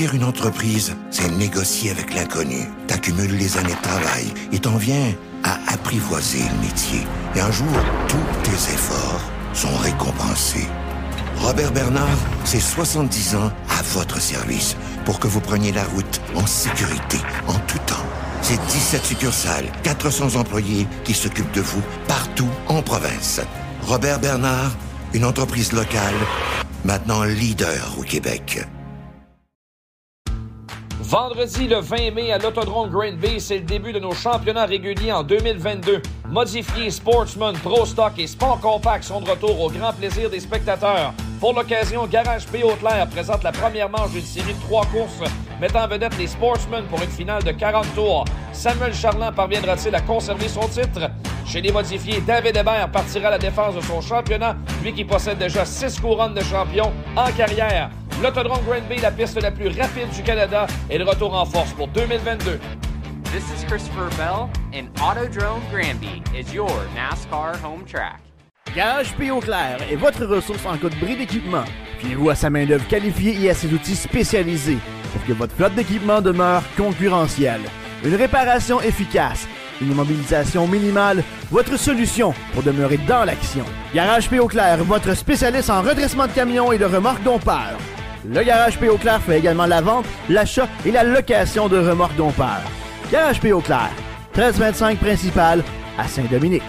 Bâtir une entreprise, c'est négocier avec l'inconnu. T'accumules les années de travail et t'en viens à apprivoiser le métier. Et un jour, tous tes efforts sont récompensés. Robert Bernard, c'est 70 ans à votre service pour que vous preniez la route en sécurité, en tout temps. C'est 17 succursales, 400 employés qui s'occupent de vous partout en province. Robert Bernard, une entreprise locale, maintenant leader au Québec. Vendredi le 20 mai à l'Autodrome Grand Bay, c'est le début de nos championnats réguliers en 2022. Modifiés, Sportsman, Pro Stock et Sport Compact sont de retour au grand plaisir des spectateurs. Pour l'occasion, Garage P. Haute-Lair présente la première manche d'une série de trois courses mettant en vedette les Sportsmen pour une finale de 40 tours. Samuel Charland parviendra-t-il à conserver son titre? Chez les modifiés, David Hébert partira à la défense de son championnat, lui qui possède déjà six couronnes de champion en carrière. L'autodrome Grand Bay, la piste la plus rapide du Canada, est de retour en force pour 2022. This is Christopher Bell, and Autodrome Granby is your NASCAR home track. Garage P. Clair est votre ressource en cas de bris d'équipement. Fiez-vous à sa main-d'œuvre qualifiée et à ses outils spécialisés pour que votre flotte d'équipement demeure concurrentielle. Une réparation efficace, une immobilisation minimale, votre solution pour demeurer dans l'action. Garage P. Clair, votre spécialiste en redressement de camions et de remorques dompeurs. Le Garage P. Clair fait également la vente, l'achat et la location de remorques dompeurs. Garage P. Clair, 1325 principal à Saint-Dominique.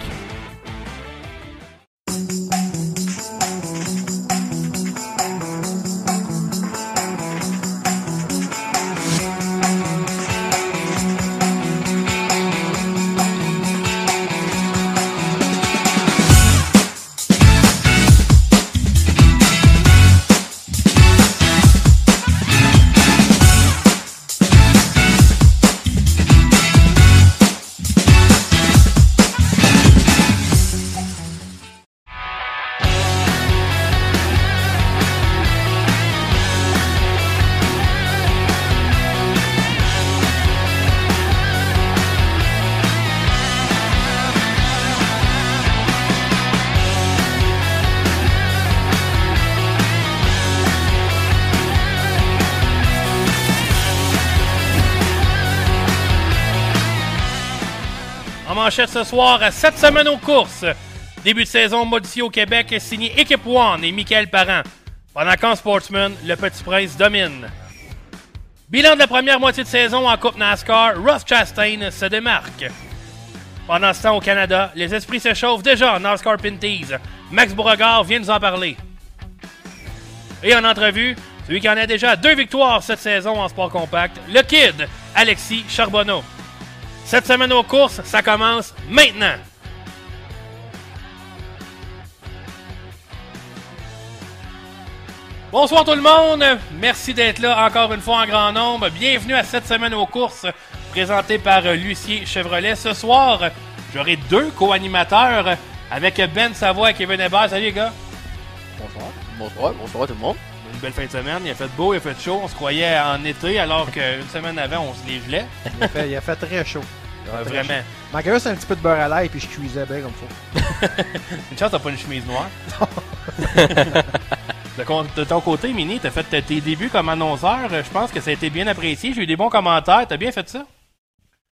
Manchette ce soir, cette semaine aux courses. Début de saison modifié au Québec, signé Équipe One et Michael Parent. Pendant qu'en Sportsman, le Petit Prince domine. Bilan de la première moitié de saison en Coupe NASCAR, Ross Chastain se démarque. Pendant ce temps au Canada, les esprits se chauffent déjà en NASCAR Pinties. Max Beauregard vient nous en parler. Et en entrevue, celui qui en a déjà deux victoires cette saison en sport compact, le Kid, Alexis Charbonneau. Cette semaine aux courses, ça commence maintenant. Bonsoir tout le monde, merci d'être là encore une fois en grand nombre. Bienvenue à cette semaine aux courses présentée par Lucier Chevrolet. Ce soir, j'aurai deux co-animateurs avec Ben Savoie et Kevin Hébert. Salut les gars. Bonsoir. Bonsoir, bonsoir tout le monde. Une belle fin de semaine, il a fait beau, il a fait chaud. On se croyait en été alors qu'une semaine avant, on se les gelait. Il a fait, il a fait très chaud. Vraiment. Manquait juste un petit peu de beurre à l'ail puis je cuisais bien comme faut. Une chance, t'as pas une chemise noire. de, de ton côté, Mini, t'as fait tes débuts comme annonceur. Je pense que ça a été bien apprécié. J'ai eu des bons commentaires. T'as bien fait ça?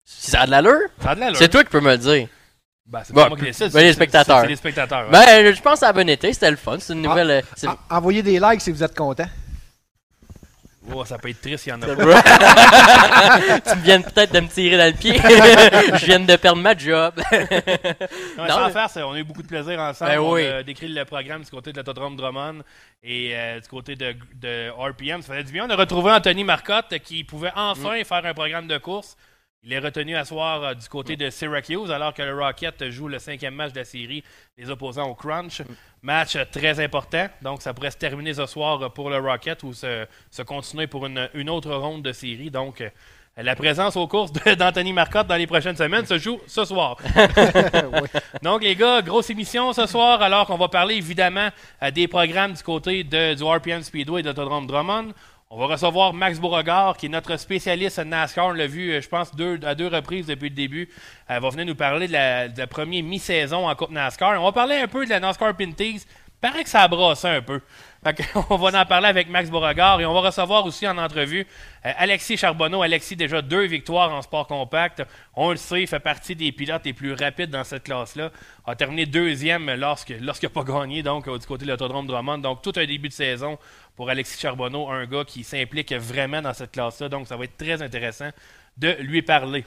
Ça a de l'allure, Ça a de l'allure. c'est toi qui peux me le dire. Ben, c'est Bon, pas moi qui décide. ben, les c'est- spectateurs. C'est les spectateurs. ouais. Ben, je pense que ça a bon été, c'était le fun. C'est une nouvelle. euh, c'est- En- envoyez des likes si vous êtes content. Oh, ça peut être triste, il y en a pas. tu viens peut-être de me tirer dans le pied. je viens de perdre ma job. Non, Non, sans mais- faire, c'est- on a eu beaucoup de plaisir ensemble. Ben on oui. a décrit le programme du côté de l'autodrome Drummond et euh, du côté de, de RPM. Ça faisait du bien. On a retrouvé Anthony Marcotte qui pouvait enfin Mm. faire un programme de course. Il est retenu à soir euh, du côté de Syracuse alors que le Rocket joue le cinquième match de la série, les opposants au Crunch. Match euh, très important. Donc, ça pourrait se terminer ce soir euh, pour le Rocket ou se, se continuer pour une, une autre ronde de série. Donc, la présence aux courses d'Anthony Marcotte dans les prochaines semaines se joue ce soir. Donc, les gars, grosse émission ce soir, alors qu'on va parler évidemment des programmes du côté de, du RPM Speedway et de l'Autodrome Drummond. On va recevoir Max Beauregard, qui est notre spécialiste NASCAR. On l'a vu, euh, je pense, à deux reprises depuis le début. Elle va venir nous parler de la, première mi-saison en Coupe NASCAR. On va parler un peu de la NASCAR Pinties. Paraît que ça a brassé un peu. On va en parler avec Max Beauregard et on va recevoir aussi en entrevue euh, Alexis Charbonneau. Alexis, déjà deux victoires en sport compact. On le sait, il fait partie des pilotes les plus rapides dans cette classe-là. A terminé deuxième lorsque lorsqu'il n'a pas gagné donc euh, du côté de l'autodrome Drummond. Donc tout un début de saison pour Alexis Charbonneau, un gars qui s'implique vraiment dans cette classe-là. Donc ça va être très intéressant de lui parler.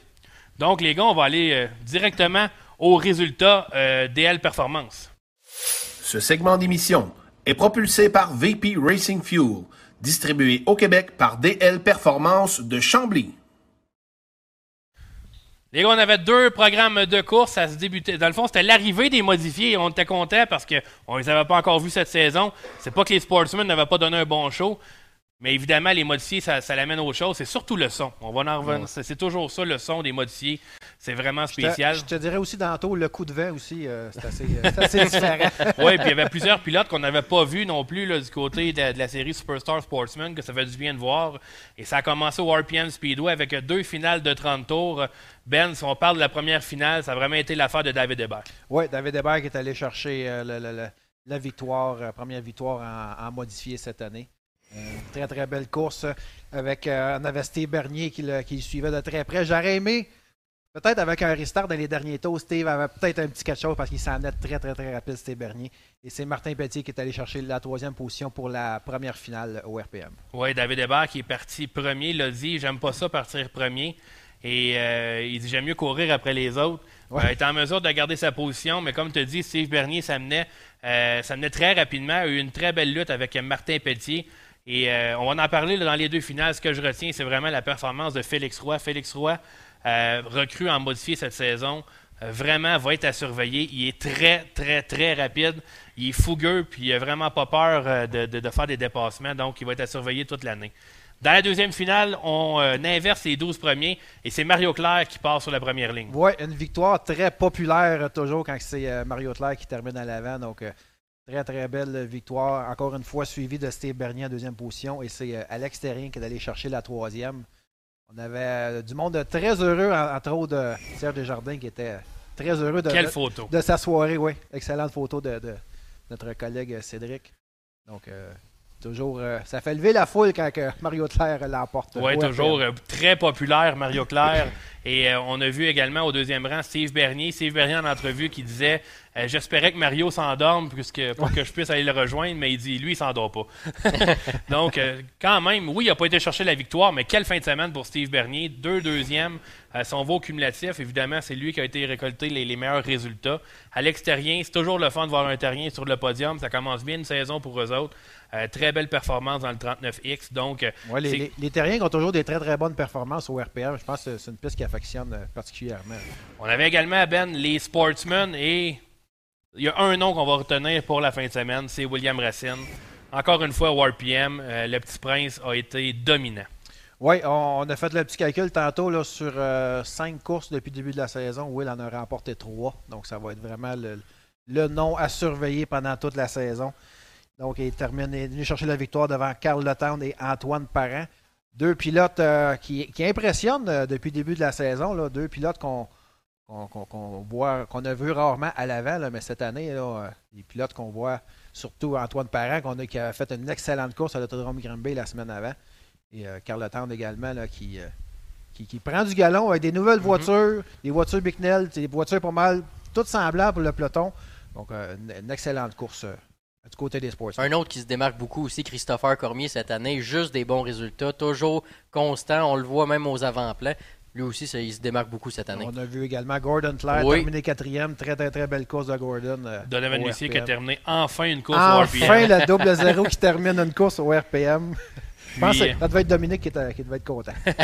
Donc les gars, on va aller euh, directement aux résultats euh, DL Performance. Ce segment d'émission est propulsé par VP Racing Fuel, distribué au Québec par DL Performance de Chambly. Les gars, on avait deux programmes de course. Ça se débutait. Dans le fond, c'était l'arrivée des modifiés. On était contents parce qu'on ne les avait pas encore vus cette saison. C'est pas que les sportsmen n'avaient pas donné un bon show. Mais évidemment, les modifiés, ça, ça l'amène autre chose. C'est surtout le son. On va en revenir. C'est toujours ça, le son des modifiés. C'est vraiment Je te- spécial. Je te dirais aussi tantôt, le coup de vent aussi, euh, c'est assez, euh, assez différent. Oui, puis il y avait plusieurs pilotes qu'on n'avait pas vus non plus là, du côté de, de la série Superstar Sportsman, que ça fait du bien de voir. Et ça a commencé au RPM Speedway avec deux finales de 30 tours. Ben, si on parle de la première finale, ça a vraiment été l'affaire de David Hébert. Oui, David Hébert qui est allé chercher euh, le- le- le- la victoire, euh, première victoire en, en modifié cette année. Euh, très très belle course avec Steve Bernier qui le, qui le suivait de très près. J'aurais aimé, peut-être avec un restart dans les derniers tours, Steve avait peut-être un petit chose parce qu'il s'en est très très très rapide, Steve Bernier. Et c'est Martin Petit qui est allé chercher la troisième position pour la première finale au RPM. Oui, David Hébert qui est parti premier, l'a dit j'aime pas ça partir premier. Et euh, il dit j'aime mieux courir après les autres. Ouais. Euh, il est en mesure de garder sa position, mais comme tu dis, Steve Bernier s'amenait euh, très rapidement. Il a eu une très belle lutte avec Martin Pelletier. Et euh, on va en parler là, dans les deux finales. Ce que je retiens, c'est vraiment la performance de Félix Roy. Félix Roy, euh, recrue en modifié cette saison, euh, vraiment va être à surveiller. Il est très, très, très rapide. Il est fougueux, puis il n'a vraiment pas peur euh, de, faire des dépassements. Donc, il va être à surveiller toute l'année. Dans la deuxième finale, on inverse les 12 premiers et c'est Mario Claire qui part sur la première ligne. Oui, une victoire très populaire toujours quand c'est Mario Claire qui termine à l'avant. Donc, très très belle victoire. Encore une fois, suivi de Steve Bernier en deuxième position. Et c'est Alex Terrien qui est allé chercher la troisième. On avait euh, du monde très heureux, en- entre autres de Serge Desjardins qui était très heureux de, Quelle photo! de sa soirée. Oui, excellente photo de, de notre collègue euh, Cédric. Donc, euh, toujours, euh, ça fait lever la foule quand Mario Claire l'emporte. Oui, toujours très populaire, Mario Claire. Et on a vu également au deuxième rang Steve Bernier. Steve Bernier en entrevue qui disait euh, J'espérais que Mario s'endorme puisque, pour que je puisse aller le rejoindre, mais il dit Lui, il s'endort pas. Donc, euh, quand même, oui, il n'a pas été chercher la victoire, mais quelle fin de semaine pour Steve Bernier. Deux deuxièmes. Euh, son veau cumulatif, évidemment, c'est lui qui a été récolté les, les meilleurs résultats. À l'extérieur, c'est toujours le fun de voir un terrien sur le podium. Ça commence bien une saison pour eux autres. Euh, très belle performance dans le 39X. Donc, Ouais, les, les, les Terriens ont toujours des très très bonnes performances au RPM. Je pense que c'est une piste qui affectionne particulièrement. On avait également, Ben, les Sportsmen et il y a un nom qu'on va retenir pour la fin de semaine, c'est William Racine. Encore une fois, au RPM, euh, le petit prince a été dominant. Oui, on, a fait le petit calcul tantôt là, sur euh, cinq courses depuis le début de la saison. Will en a remporté trois. Donc ça va être vraiment le, nom à surveiller pendant toute la saison. Donc il termine, il est venu chercher la victoire devant Carl Letown et Antoine Parent. Deux pilotes euh, qui, impressionnent depuis le début de la saison. Deux pilotes qu'on qu'on voit, qu'on a vu rarement à l'avant, mais cette année, là, euh, les pilotes qu'on voit, surtout Antoine Parent, qu'on a, qui a fait une excellente course à l'autodrome Granby la semaine avant. Et euh, Carl également, là, qui, euh, qui, qui prend du galon avec des nouvelles voitures, des voitures Bicknell, des voitures pas mal, toutes semblables pour le peloton. Donc, euh, une, une excellente course du côté des sports. Un autre qui se démarque beaucoup aussi, Christopher Cormier cette année, juste des bons résultats, toujours constant, on le voit même aux avant-plans. Lui aussi, ça, il se démarque beaucoup cette année. On a vu également Gordon Clare Oui. terminer quatrième. Très, très, très belle course de Gordon. euh, Donovan au Lucier qui a terminé enfin une course au Enfin, RPM. le double zéro qui termine une course au RPM. Je pense Puis, que ça devait être Dominique qui, était- qui devait être content. Puis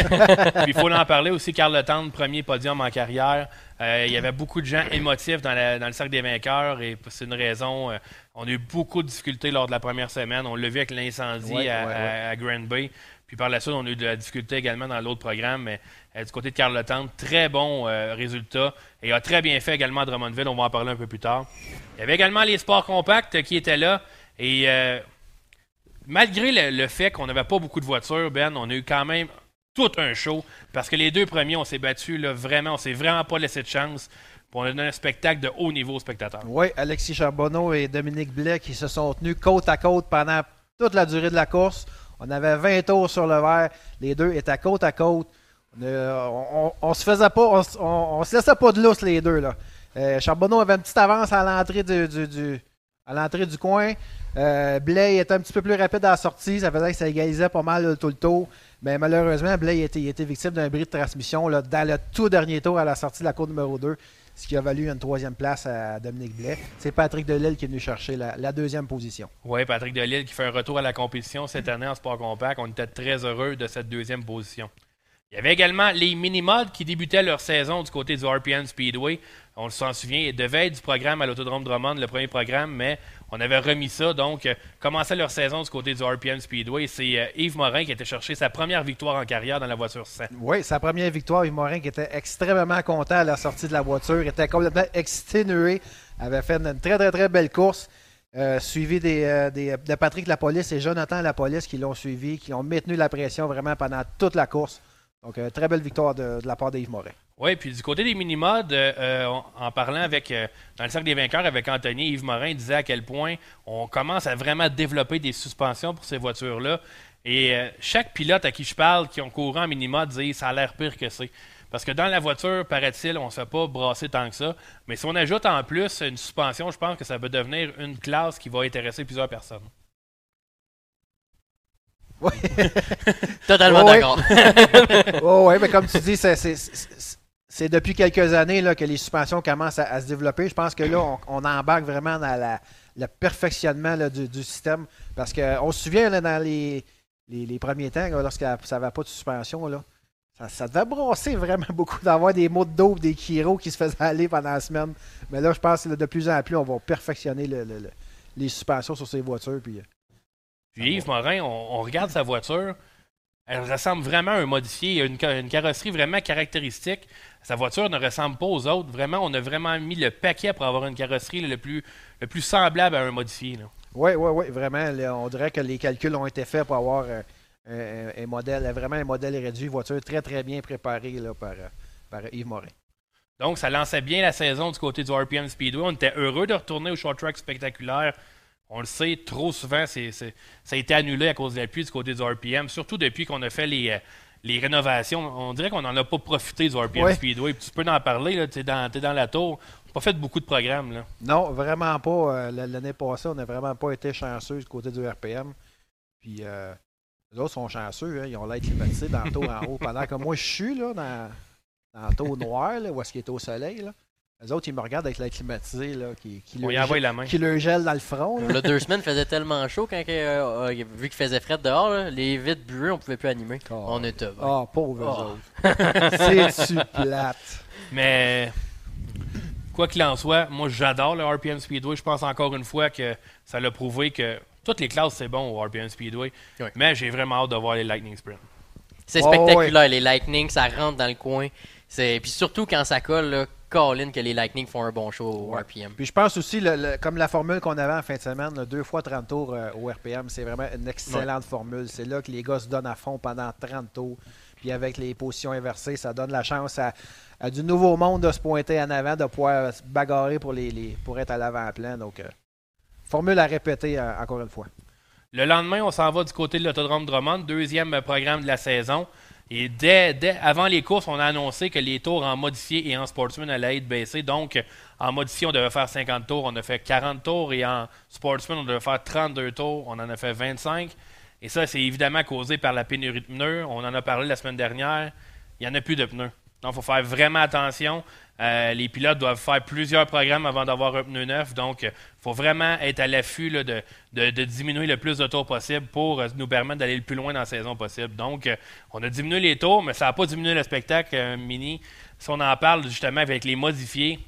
il faut en parler aussi, Carl Letendre, premier podium en carrière. Euh, il y avait beaucoup de gens émotifs dans, la- dans le cercle des vainqueurs et c'est une raison. euh, on a eu beaucoup de difficultés lors de la première semaine. On l'a vu avec l'incendie Ouais, à, ouais, à- ouais. à Grand Bay. Puis par la suite, on a eu de la difficulté également dans l'autre programme. Mais euh, du côté de Carl Letendre, très bon euh, résultat. Et a très bien fait également à Drummondville. On va en parler un peu plus tard. Il y avait également les sports compacts qui étaient là. Et euh, malgré le, fait qu'on n'avait pas beaucoup de voitures, Ben, on a eu quand même tout un show. Parce que les deux premiers, on s'est battus là, vraiment, on s'est vraiment pas laissé de chance. Puis on a donné un spectacle de haut niveau aux spectateurs. Oui, Alexis Charbonneau et Dominique Blais qui se sont tenus côte à côte pendant toute la durée de la course. On avait 20 tours sur le verre. Les deux étaient côte à côte. On, euh, on- on- se faisait pas, on, laissait pas de lousse les deux. Là. Euh, Charbonneau avait une petite avance à l'entrée du, à l'entrée du coin. Euh, Blay était un petit peu plus rapide à la sortie. Ça faisait que ça égalisait pas mal tout le tour. Mais malheureusement, Blay était, victime d'un bris de transmission dans le tout dernier tour à la sortie de la cour numéro 2, ce qui a valu une troisième place à Dominique Blais. C'est Patrick Delille qui est venu chercher la, deuxième position. Oui, Patrick Delisle qui fait un retour à la compétition cette année en sport compact. On était très heureux de cette deuxième position. Il y avait également les Minimods qui débutaient leur saison du côté du RPM Speedway. On s'en souvient, ils devaient être du programme à l'Autodrome Drummond, le premier programme, mais on avait remis ça. Donc, euh, commençait leur saison du côté du RPM Speedway. C'est euh, Yves Morin qui était chercher sa première victoire en carrière dans la voiture 100. Oui, sa première victoire, Yves Morin qui était extrêmement content à la sortie de la voiture, était complètement exténué, avait fait une très très très belle course, euh, suivi des, des- de Patrick Lapolice et Jonathan Lapolice qui l'ont suivi, qui ont maintenu la pression vraiment pendant toute la course. Donc, euh, très belle victoire de, la part d'Yves Morin. Oui, puis du côté des mini-mods, euh, en parlant avec euh, dans le cercle des vainqueurs avec Anthony, Yves Morin disait à quel point on commence à vraiment développer des suspensions pour ces voitures-là. Et chaque pilote à qui je parle qui ont couru en mini-mod dit ça a l'air pire que c'est. Parce que dans la voiture, paraît-il, on ne se fait pas brasser tant que ça. Mais si on ajoute en plus une suspension, je pense que ça peut devenir une classe qui va intéresser plusieurs personnes. Oui, Totalement d'accord. oh, ouais, mais comme tu dis, c'est- depuis quelques années là, que les suspensions commencent à, à se développer. Je pense que là, on, on embarque vraiment dans la- le perfectionnement là, du, du système. Parce qu'on se souvient, là, dans les, les, les premiers temps, lorsque ça n'avait pas de suspension, là, ça, ça devait brasser vraiment beaucoup d'avoir des mots de dos, des Kiro qui se faisaient aller pendant la semaine. Mais là, je pense que de plus en plus, on va perfectionner le- le- le- les suspensions sur ces voitures. Puis, Puis Yves Morin, on, on regarde sa voiture. Elle ressemble vraiment à un modifié. Une, une carrosserie vraiment caractéristique. Sa voiture ne ressemble pas aux autres. Vraiment, on a vraiment mis le paquet pour avoir une carrosserie le, plus, le plus semblable à un modifié. là. Oui, oui, oui, vraiment. là, on dirait que les calculs ont été faits pour avoir euh, un, modèle, vraiment un modèle réduit, voiture très, très bien préparée là, par, euh, par Yves Morin. Donc, ça lançait bien la saison du côté du RPM Speedway. On était heureux de retourner au short track spectaculaire. On le sait, trop souvent, ça a été annulé à cause de la pluie du côté du RPM, surtout depuis qu'on a fait les, euh, les rénovations. On dirait qu'on n'en a pas profité du RPM Ouais. Speedway. Puis tu peux en parler, tu es dans, t'es dans la tour. On n'a pas fait beaucoup de programmes. Là. Non, vraiment pas. euh, L'année passée, on n'a vraiment pas été chanceux du côté du RPM. Puis, euh, les autres sont chanceux. hein, ils ont l'air climatisés dans le taux en haut. Pendant que moi, je suis là, dans, dans le taux noir, là, où est-ce qu'il est au soleil. Là. Les autres, ils me regardent avec l'air climatisé là, qui, qui, leur gèle- la main. qui leur gèle dans le front. là. Là, deux semaines faisait tellement chaud quand que, euh, euh, vu qu'il faisait frais dehors, là, les vitres buées, on pouvait plus animer. Oh. On était bien. Ah, pauvres Oh. autres. C'est-tu plate? Mais quoi qu'il en soit, moi j'adore le RPM Speedway. Je pense encore une fois que ça l'a prouvé que toutes les classes c'est bon au RPM Speedway. Oui. Mais j'ai vraiment hâte de voir les Lightning Sprint. C'est Oh, spectaculaire, les Lightning, ça rentre dans le coin. C'est Puis surtout quand ça colle, là, Colin, que les Lightning font un bon show au Ouais. RPM. Puis je pense aussi, le- le- comme la formule qu'on avait en fin de semaine, là, deux fois 30 tours euh, au RPM, c'est vraiment une excellente formule. C'est là que les gars se donnent à fond pendant 30 tours. Puis avec les positions inversées, ça donne la chance à, à du nouveau monde de se pointer en avant, de pouvoir se bagarrer pour, les, les- pour être à l'avant-plan. Donc, euh, formule à répéter euh, encore une fois. Le lendemain, on s'en va du côté de l'autodrome Drummond, deuxième programme de la saison. Et dès, dès avant les courses, on a annoncé que les tours en modifié et en sportsman allaient être baissés. Donc, en modifié, on devait faire 50 tours. On a fait 40 tours. Et en sportsman, on devait faire 32 tours. On en a fait 25. Et ça, c'est évidemment causé par la pénurie de pneus. On en a parlé la semaine dernière. Il n'y en a plus de pneus. Donc, il faut faire vraiment attention. Euh, les pilotes doivent faire plusieurs programmes avant d'avoir un pneu neuf. Donc, il faut vraiment être à l'affût là, de, de- de diminuer le plus de tours possible pour euh, nous permettre d'aller le plus loin dans la saison possible. Donc, euh, on a diminué les tours, mais ça n'a pas diminué le spectacle euh, mini. Si on en parle justement avec les modifiés,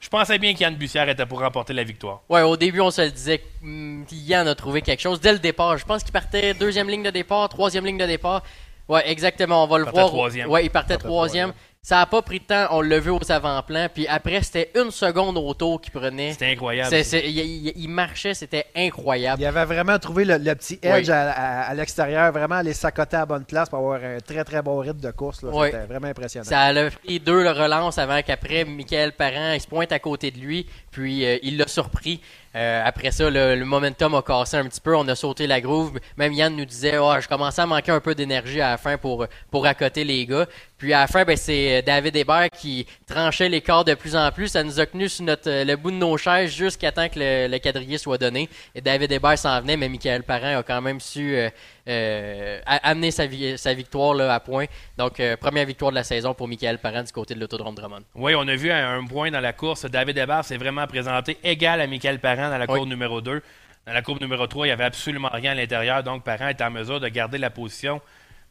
je pensais bien qu'Yann Bussière était pour remporter la victoire. Ouais, au début, on se le disait, hum, Yann a trouvé quelque chose dès le départ. Je pense qu'il partait deuxième ligne de départ, troisième ligne de départ. Ouais, exactement, on va le partait voir. troisième. Ouais, il partait partait troisième. troisième. Ça a pas pris de temps, on l'a vu aux avant-plans. Puis après, c'était une seconde au tour qu'il prenait. C'était incroyable. C'est- c'est- il, il- il marchait, c'était incroyable. Il avait vraiment trouvé le, le petit edge à, à- à l'extérieur, vraiment aller s'accoter à la bonne place pour avoir un très très bon rythme de course. là. Ouais. C'était vraiment impressionnant. Ça a pris deux le relance avant qu'après, Michael Parent il se pointe à côté de lui, puis euh, il l'a surpris. Euh, après ça, le, le momentum a cassé un petit peu. On a sauté la groove. Même Yann nous disait oh, je commençais à manquer un peu d'énergie à la fin pour, pour accoter les gars. Puis à la fin, ben, c'est David Hébert qui tranchait les corps de plus en plus. Ça nous a tenu sur notre, le bout de nos chaises jusqu'à temps que le, le quadrillé soit donné. Et David Hébert s'en venait, mais Michael Parent a quand même su euh, euh, amener sa, vi- sa victoire là, à point. Donc, euh, première victoire de la saison pour Michael Parent du côté de l'autodrome Drummond. Oui, on a vu un, un point dans la course. David Hébert s'est vraiment présenté égal à Michael Parent dans la Oui. courbe numéro 2. Dans la courbe numéro 3, il n'y avait absolument rien à l'intérieur, donc Parent est en mesure de garder la position.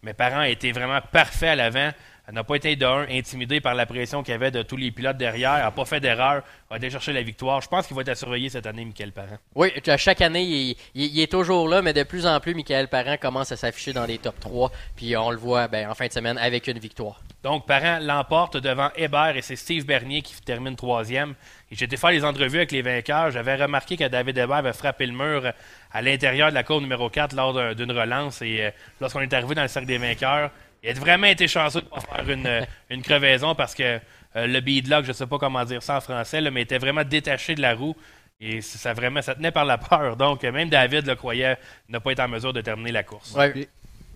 Mais Parent a été vraiment parfait à l'avant. Elle n'a pas été de un intimidé par la pression qu'il y avait de tous les pilotes derrière. Elle n'a pas fait d'erreur. Elle a été chercher la victoire. Je pense qu'il va être à surveiller cette année, Michael Parent. Oui, à chaque année, il, il- il est toujours là, mais de plus en plus, Michael Parent commence à s'afficher dans les top 3. Puis on le voit ben, en fin de semaine avec une victoire. Donc, Parent l'emporte devant Hébert et c'est Steve Bernier qui termine troisième. Et J'ai été faire les entrevues avec les vainqueurs. J'avais remarqué que David Hébert avait frappé le mur à l'intérieur de la courbe numéro 4 lors d'un- d'une relance. Et euh, lorsqu'on est arrivé dans le cercle des vainqueurs, il a vraiment été chanceux de ne pas faire une, euh, une crevaison parce que euh, le beadlock, je ne sais pas comment dire ça en français, là, mais était vraiment détaché de la roue. Et ça, vraiment, ça tenait par la peur. Donc, euh, même David le croyait ne pas être en mesure de terminer la course. Ouais. Puis,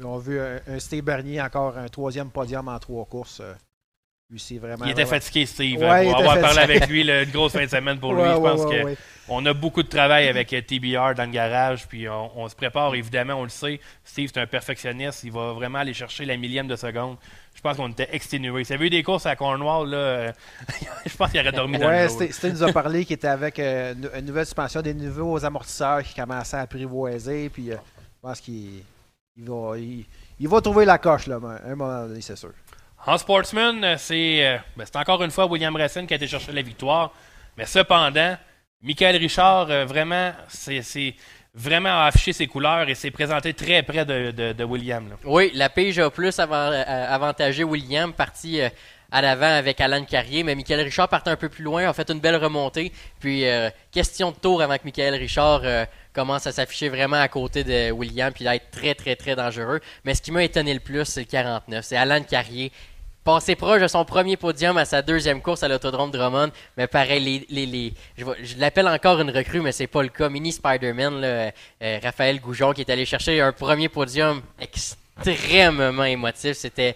on a vu un, un Steve Bernier, encore un troisième podium en trois courses. Lui, c'est vraiment. Il était fatigué, Steve. Ouais, pour avoir parlé avec lui, là, une grosse fin de semaine pour lui. Ouais, je pense ouais, que on a beaucoup de travail avec euh, TBR dans le garage, puis on, on se prépare, évidemment, on le sait. Steve, c'est un perfectionniste. Il va vraiment aller chercher la millième de seconde. Je pense qu'on était exténués. S'il y avait eu des courses à Cornwall, là, euh, je pense qu'il aurait dormi dans le. Steve Steve nous a parlé qu'il était avec euh, une, nouvelle suspension, des nouveaux amortisseurs qui commençaient à apprivoiser. Puis euh, je pense qu'il il va, il, il va trouver la coche, là, à un moment donné, c'est sûr. En sportsman, euh, c'est euh, ben, c'est encore une fois William Racine qui a été chercher la victoire. Mais cependant, Michael Richard, euh, vraiment, c'est vraiment affiché ses couleurs et s'est présenté très près de, de- William. Oui, la pige a plus avant- avantagé William, parti à l'avant avec Alan Carrier, mais Michael Richard partait un peu plus loin, a fait une belle remontée. Puis, question de tour avant que Michael Richard commence à s'afficher vraiment à côté de William, puis d'être très, très, très dangereux. Mais ce qui m'a étonné le plus, c'est le 49. C'est Alan Carrier. Passé proche de son premier podium à sa deuxième course à l'autodrome Drummond, mais pareil, les, les, je, l'appelle encore une recrue, mais c'est pas le cas. Mini Spider-Man, là, euh, Raphaël Goujon, qui est allé chercher un premier podium extrêmement émotif. C'était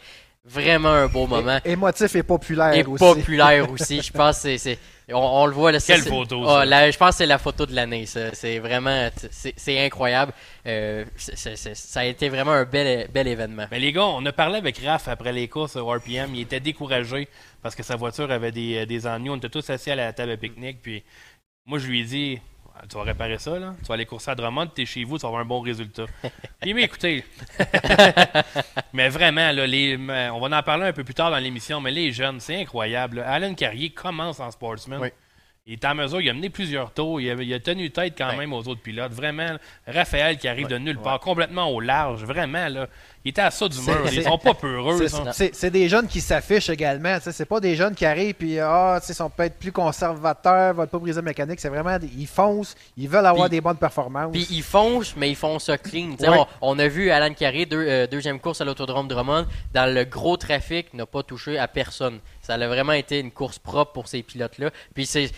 vraiment un beau moment. É- émotif et populaire Et aussi. populaire aussi. Je pense que c'est- c'est. On, on le voit là. Quelle photo, Ah, ça? la- je pense que c'est la photo de l'année. ça. C'est vraiment. C'est c'est incroyable. Euh, c'est- c'est- c'est- ça a été vraiment un bel, bel événement. Mais les gars, on a parlé avec Raph après les courses au RPM. Il était découragé parce que sa voiture avait des, des ennuis. On était tous assis à la table de pique-nique. Puis moi, je lui ai dit Tu vas réparer ça, là. Tu vas aller courser à Drummond, tu es chez vous, tu vas avoir un bon résultat. Puis, mais écoutez, mais vraiment, là, les, mais on va en parler un peu plus tard dans l'émission, mais les jeunes, c'est incroyable. là. Alan Carrier commence en sportsman. Oui. Il est en mesure, il a mené plusieurs tours, il a, il a tenu tête quand Ouais. même aux autres pilotes. Vraiment, Raphaël qui arrive de nulle part, complètement au large, vraiment, là. Il était à ça du mur. Ils sont pas peureux. C'est- ça. C'est des jeunes qui s'affichent également. C'est pas des jeunes qui arrivent puis ah, sais, sont peut-être plus conservateurs, veulent pas briser la mécanique. C'est vraiment ils foncent, ils veulent avoir des bonnes performances. Puis ils foncent, mais ils font ça clean. Ouais. On, on a vu Alan Carré, deux- euh, deuxième course à l'autodrome Drummond, dans le gros trafic, n'a pas touché à personne. Ça a vraiment été une course propre pour ces pilotes-là. Puis c'est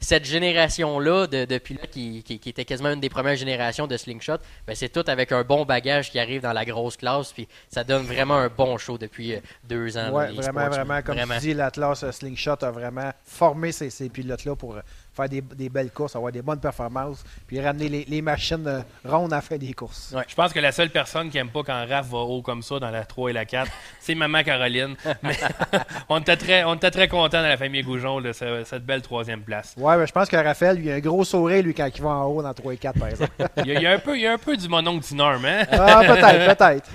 cette génération-là de, de pilotes qui, qui- qui était quasiment une des premières générations de slingshot, ben c'est tout avec un bon bagage qui arrive dans la grosse classe. Puis ça donne vraiment un bon show depuis euh, deux ans. Les vraiment, vraiment, comme Vraiment. tu dis, l'Atlas euh, Slingshot a vraiment formé ces, ces pilotes-là pour euh, faire des, des belles courses, avoir des bonnes performances, puis ramener les, les machines euh, rondes à la fin des courses. Ouais. Je pense que la seule personne qui aime pas quand Raph va haut comme ça dans la 3 et la 4, c'est maman Caroline. Mais on était très, on était très contents dans la famille Goujon de ce- cette belle troisième place. Ouais, mais je pense que Raphaël, lui, a un gros sourire, lui, quand il va en haut dans 3 et 4, par exemple. Il y a, il y a un peu, il y a un peu du mononcle Dinorme, hein? ah, peut-être, peut-être.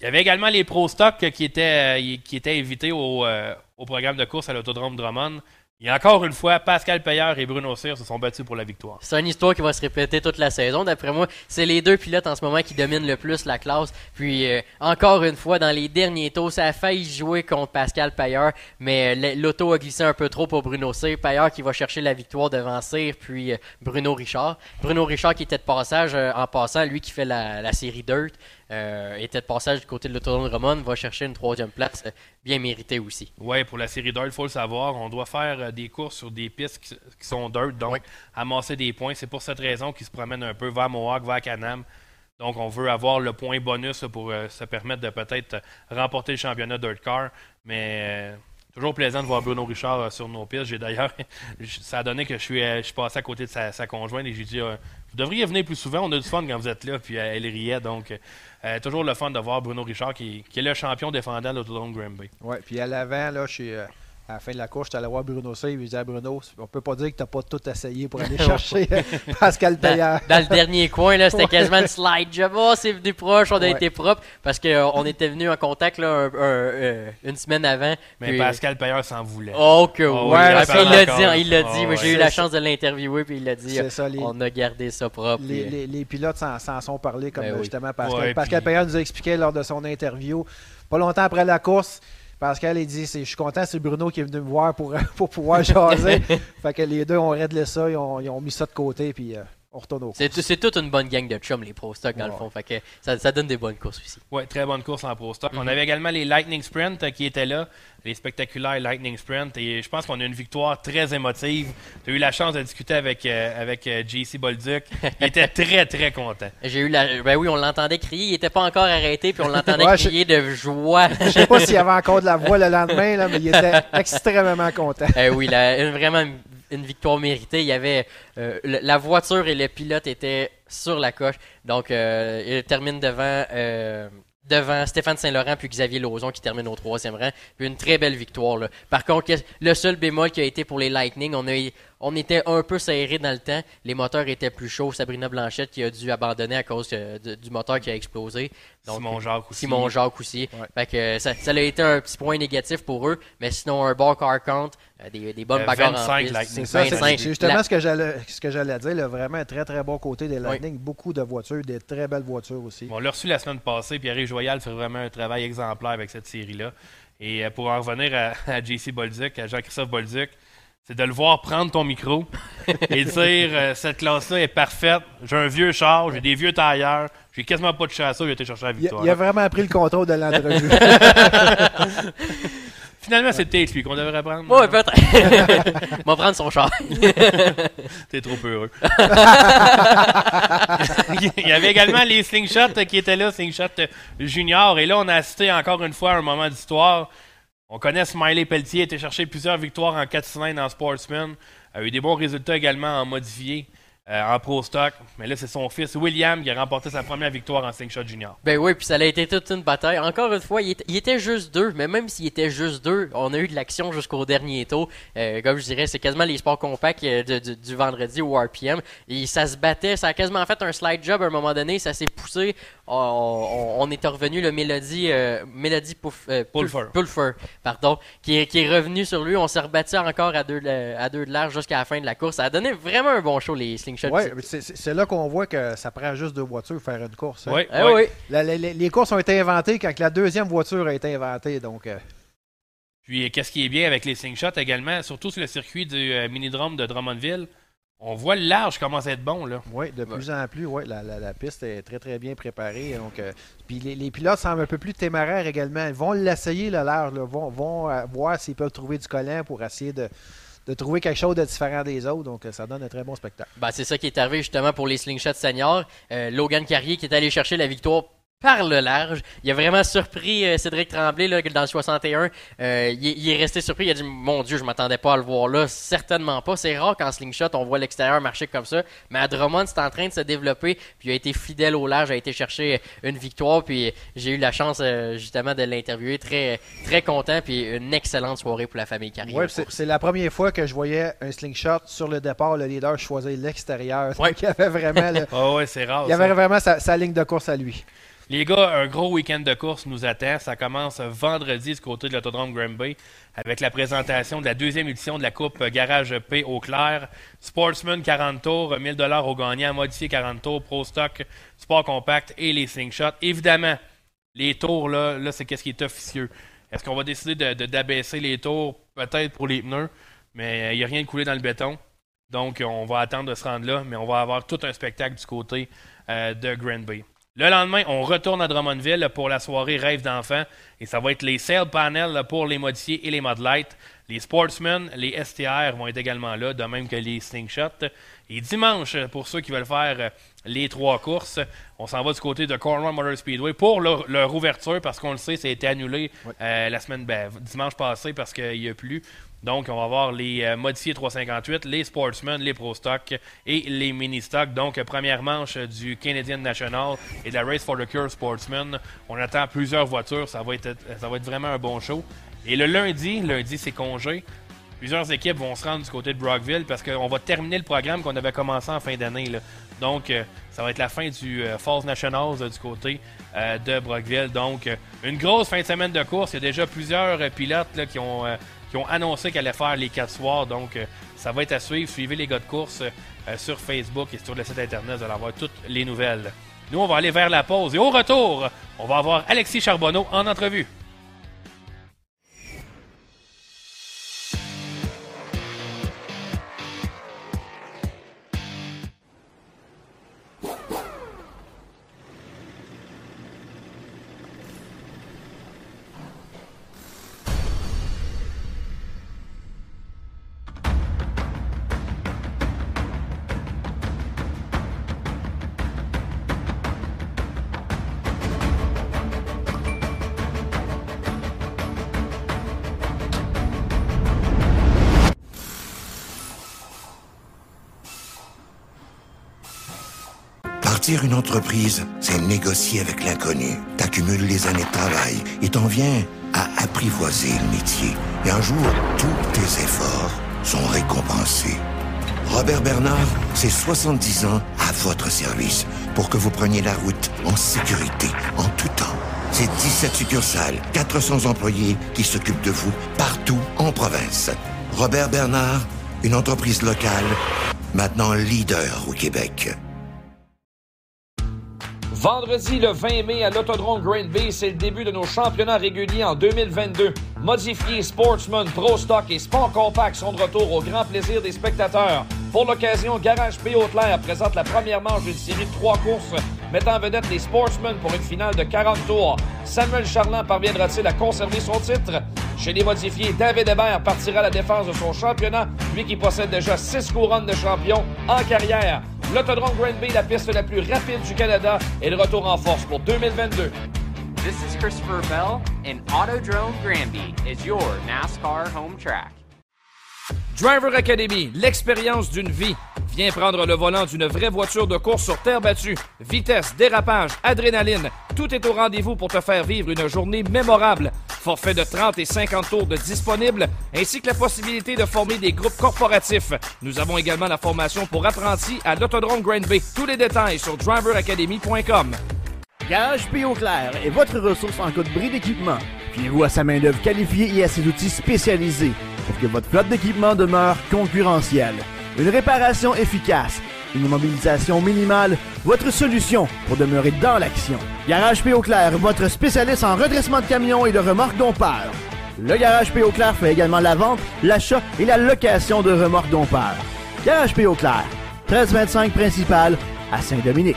Il y avait également les Pro Stock qui étaient, euh, qui étaient invités au, euh, au programme de course à l'autodrome Drummond. Et encore une fois, Pascal Payeur et Bruno Cyr se sont battus pour la victoire. C'est une histoire qui va se répéter toute la saison. D'après moi, c'est les deux pilotes en ce moment qui dominent le plus la classe. Puis, euh, encore une fois, dans les derniers tours, ça a failli jouer contre Pascal Payeur, mais euh, l'auto a glissé un peu trop pour Bruno Cyr. Payeur qui va chercher la victoire devant Cyr, puis euh, Bruno Richard. Bruno Richard qui était de passage en passant, lui qui fait la, la série Dirt. Euh, était de passage du côté de l'autodrome de Roman, va chercher une troisième place bien méritée aussi. Oui, pour la série dirt, il faut le savoir, on doit faire euh, des courses sur des pistes qui, qui sont dirt, donc amasser des points. C'est pour cette raison qu'ils se promènent un peu vers Mohawk, vers Canam. Donc, on veut avoir le point bonus pour euh, se permettre de peut-être euh, remporter le championnat dirt car. Mais euh, toujours plaisant de voir Bruno Richard euh, sur nos pistes. J'ai d'ailleurs, ça a donné que je suis, je suis passé à côté de sa, sa conjointe et j'ai dit euh, Vous devriez venir plus souvent, on a du fun quand vous êtes là. Puis euh, elle riait. Donc, euh, toujours le fun de voir Bruno Richard qui, est le champion défendant de l'autodrome Granby. Ouais, puis à l'avant, là, euh, à la fin de la course, j'étais allé voir Bruno C. Il me disait Bruno, on peut pas dire que t'as pas tout essayé pour aller chercher euh, Pascal Dans, Payard. dans le dernier coin, là, c'était Ouais. quasiment une slide job. Oh, c'est venu proche, on a Ouais. été propre parce qu'on était venu en contact là, un- un- euh, une semaine avant. Mais puis- Pascal Payeur s'en voulait. Oh que Oh, oui. ouais, Ah, ça puis il l'a dit, hein, il l'a dit. Oh, Moi, j'ai eu la chance de l'interviewer, puis il l'a dit. C'est ça, les- On a gardé ça propre. Les, puis, les- les pilotes s'en, sont parlé, comme Ben euh, oui. justement Pascal. Ouais, Pascal puis- Payard nous a expliqué lors de son interview, pas longtemps après la course, Pascal il dit c'est- Je suis content, c'est Bruno qui est venu me voir pour, pour pouvoir jaser. fait que les deux ont réglé ça, ils ont, ils ont mis ça de côté, puis euh, on retourne au C'est, tout- c'est toute une bonne gang de chums, les pro stock dans le fond. Fait que ça, ça donne des bonnes courses aussi. Ouais, très bonne course en Pro Stock. Mhm. On avait également les Lightning Sprint euh, qui étaient là, les spectaculaires Lightning Sprint. Et je pense qu'on a une victoire très émotive. Tu as eu la chance de discuter avec, euh, avec euh, JC Bolduc. Il était très, très content. J'ai eu la. Ben oui, on l'entendait crier. Il était pas encore arrêté, puis on l'entendait Ouais, je- crier de joie. Je sais pas s'il y avait encore de la voix le lendemain, là, mais il était extrêmement content. Eh oui, une- vraiment une, une victoire méritée. Il y avait euh, la voiture et le pilote étaient sur la coche. Donc, euh, il termine devant euh, devant Stéphane Saint-Laurent puis Xavier Lauzon qui termine au troisième rang. Une très belle victoire. Par contre, le seul bémol qui a été pour les Lightning, on a on était un peu serré dans le temps. Les moteurs étaient plus chauds. Sabrina Blanchette qui a dû abandonner à cause euh, de- du moteur qui a explosé. Donc, Simon Jacques aussi. Simon Jacques aussi. Ouais. Fait que ça, ça a été un petit point négatif pour eux, mais sinon un bon car count, euh, des, des bonnes Euh, bagarres 25 en piste. Lightning. C'est ça, c'est 25. c'est justement La- ce que j'allais ce que j'allais dire. là, vraiment un très très bon côté des Lightning. Beaucoup de voitures, des très belles voitures aussi. Bon, on l'a reçu la semaine passée. Pierre Joyal fait vraiment un travail exemplaire avec cette série-là. Et euh, pour en revenir à, à JC Bolduc, à Jean-Christophe Bolduc, c'est de le voir prendre ton micro et dire euh, cette classe-là est parfaite. J'ai un vieux char, j'ai des vieux tailleurs, j'ai quasiment pas de chasseur, j'ai été chercher la victoire. il a vraiment pris le contrôle de l'entrevue. Finalement, c'est peut-être lui qu'on devrait prendre. Ouais, peut-être. Va prendre son char. T'es trop heureux. Il y avait également les Slingshot qui étaient là, Slingshot Junior. Et là, on a assisté encore une fois à un moment d'histoire. On connaît Smiley Pelletier, a été chercher plusieurs victoires en 4 cylindres en Sportsman. A eu des bons résultats également en modifié, euh, en Pro Stock. Mais là, c'est son fils William qui a remporté sa première victoire en Slingshot Junior. Ben oui, puis ça a été toute une bataille. Encore une fois, il était, il était juste deux, mais même s'il était juste deux, on a eu de l'action jusqu'au dernier tour. Euh, comme je dirais, c'est quasiment les sports compacts euh, de- du- du vendredi au RPM. Et ça se battait, ça a quasiment fait un slide job à un moment donné, ça s'est poussé. On, on, on est revenu le Mélodie, euh, Mélodie Pouf- Pulfer. Pulfer, pardon, qui est, qui est revenu sur lui. On s'est rebattu encore à deux, de- à deux de large jusqu'à la fin de la course. Ça a donné vraiment un bon show, les. C'est- là qu'on voit que ça prend juste deux voitures pour faire une course. hein. Ouais. oui. La- la- les, les courses ont été inventées quand la deuxième voiture a été inventée. Donc, euh, Puis, euh, qu'est-ce qui est bien avec les Slingshots également, surtout sur le circuit du euh, mini-drome de Drummondville, on voit le large commence à être bon. là. oui, de plus en plus, ouais, la, la- la piste est très très bien préparée. Donc, euh, puis les, les pilotes semblent un peu plus téméraires également. Ils vont l'essayer le large, là, vont, vont euh, voir s'ils peuvent trouver du collant pour essayer de, de trouver quelque chose de différent des autres. Donc, ça donne un très bon spectacle. Ben, c'est ça qui est arrivé justement pour les slingshots seniors. Euh, Logan Carrier qui est allé chercher la victoire par le large. Il a vraiment surpris euh, Cédric Tremblay là, dans le 61. Euh, il, est- il est resté surpris. Il a dit Mon Dieu, je m'attendais pas à le voir là. Certainement pas. C'est rare qu'en slingshot, on voit l'extérieur marcher comme ça. Mais à Drummond, c'est en train de se développer. Puis il a été fidèle au large, a été chercher une victoire. Puis j'ai eu la chance euh, justement de l'interviewer. Très, très content. Puis une excellente soirée pour la famille Carrier. Ouais, c'est la première fois que je voyais un slingshot sur le départ, le leader choisir l'extérieur. Ouais. Il y avait vraiment, le- Ah ouais, c'est rare. il y ça. avait vraiment sa, sa ligne de course à lui. Les gars, un gros week-end de course nous attend. Ça commence vendredi du côté de l'autodrome Granby avec la présentation de la deuxième édition de la Coupe Garage P au clair. Sportsman 40 tours, 1000 dollars au gagnant, modifié 40 tours, Pro Stock, Sport Compact et les slingshots. Évidemment, les tours, là, là c'est qu'est-ce qui est officieux. Est-ce qu'on va décider de, de- d'abaisser les tours, peut-être pour les pneus, mais euh, il n'y a rien de coulé dans le béton. Donc, on va attendre de se rendre là, mais on va avoir tout un spectacle du côté euh, de Granby. Le lendemain, on retourne à Drummondville pour la soirée Rêve d'enfant et ça va être les sale panels pour les modifiés et les modlights. Les Sportsmen, les STR vont être également là, de même que les Slingshots. Et dimanche, pour ceux qui veulent faire euh, les trois courses, on s'en va du côté de Cornwall Motor Speedway pour leur, leur ouverture parce qu'on le sait, ça a été annulé euh, la semaine ben, dimanche passé parce qu'il n'y a plus. Donc, on va avoir les euh, modifiés 358, les Sportsmen, les Pro Stock et les Mini Stock. Donc, première manche du Canadian National et de la Race for the Cure Sportsman. On attend plusieurs voitures. Ça va être, vraiment un bon show. Et le lundi, lundi, c'est congé. Plusieurs équipes vont se rendre du côté de Brockville parce qu'on va terminer le programme qu'on avait commencé en fin d'année. Donc, euh, ça va être la fin du euh, Falls Nationals euh, du côté euh, de Brockville. Donc, une grosse fin de semaine de course. Il y a déjà plusieurs pilotes qui, ont, qui ont annoncé qu'elle allait faire les quatre soirs. Donc, euh, ça va être à suivre. Suivez les gars de course euh, sur Facebook et sur le site internet. Vous allez avoir toutes les nouvelles. Nous, on va aller vers la pause. Et au retour, on va avoir Alexis Charbonneau en entrevue. Partir une entreprise, c'est négocier avec l'inconnu. T'accumules les années de travail et t'en viens à apprivoiser le métier. Et un jour, tous tes efforts sont récompensés. Robert Bernard, c'est 70 ans à votre service pour que vous preniez la route en sécurité, en tout temps. C'est 17 succursales, 400 employés qui s'occupent de vous partout en province. Robert Bernard, une entreprise locale, maintenant leader au Québec. Vendredi le 20 mai à l'Autodrome Green Bay, c'est le début de nos championnats réguliers en 2022. Modifiés, Sportsman, Pro Stock et Sport Compact sont de retour au grand plaisir des spectateurs. Pour l'occasion, Garage P. Haute-Lair présente la première manche d'une série de trois courses mettant en vedette les Sportsmen pour une finale de 40 tours. Samuel Charland parviendra-t-il à conserver son titre? Chez les modifiés, David Hébert partira à la défense de son championnat, lui qui possède déjà six couronnes de champion en carrière. L'autodrome Grand Bay, la piste la plus rapide du Canada, est de retour en force pour 2022. This is Christopher Bell, and Autodrome Granby is your NASCAR home track. Driver Academy, l'expérience d'une vie. Viens prendre le volant d'une vraie voiture de course sur terre battue. Vitesse, dérapage, adrénaline, tout est au rendez-vous pour te faire vivre une journée mémorable. Forfait de 30 et 50 tours de disponible, ainsi que la possibilité de former des groupes corporatifs. Nous avons également la formation pour apprentis à l'Autodrome Grand Bay. Tous les détails sur driveracademy.com. Garage P. Clair est votre ressource en cas de bris d'équipement. Fiez-vous à sa main-d'œuvre qualifiée et à ses outils spécialisés pour que votre flotte d'équipement demeure concurrentielle. Une réparation efficace, une immobilisation minimale, votre solution pour demeurer dans l'action. Garage P. Clair, votre spécialiste en redressement de camions et de remorques dompeurs. Le Garage P. Clair fait également la vente, l'achat et la location de remorques dompeurs. Garage P. Clair, 1325 principal à Saint-Dominique.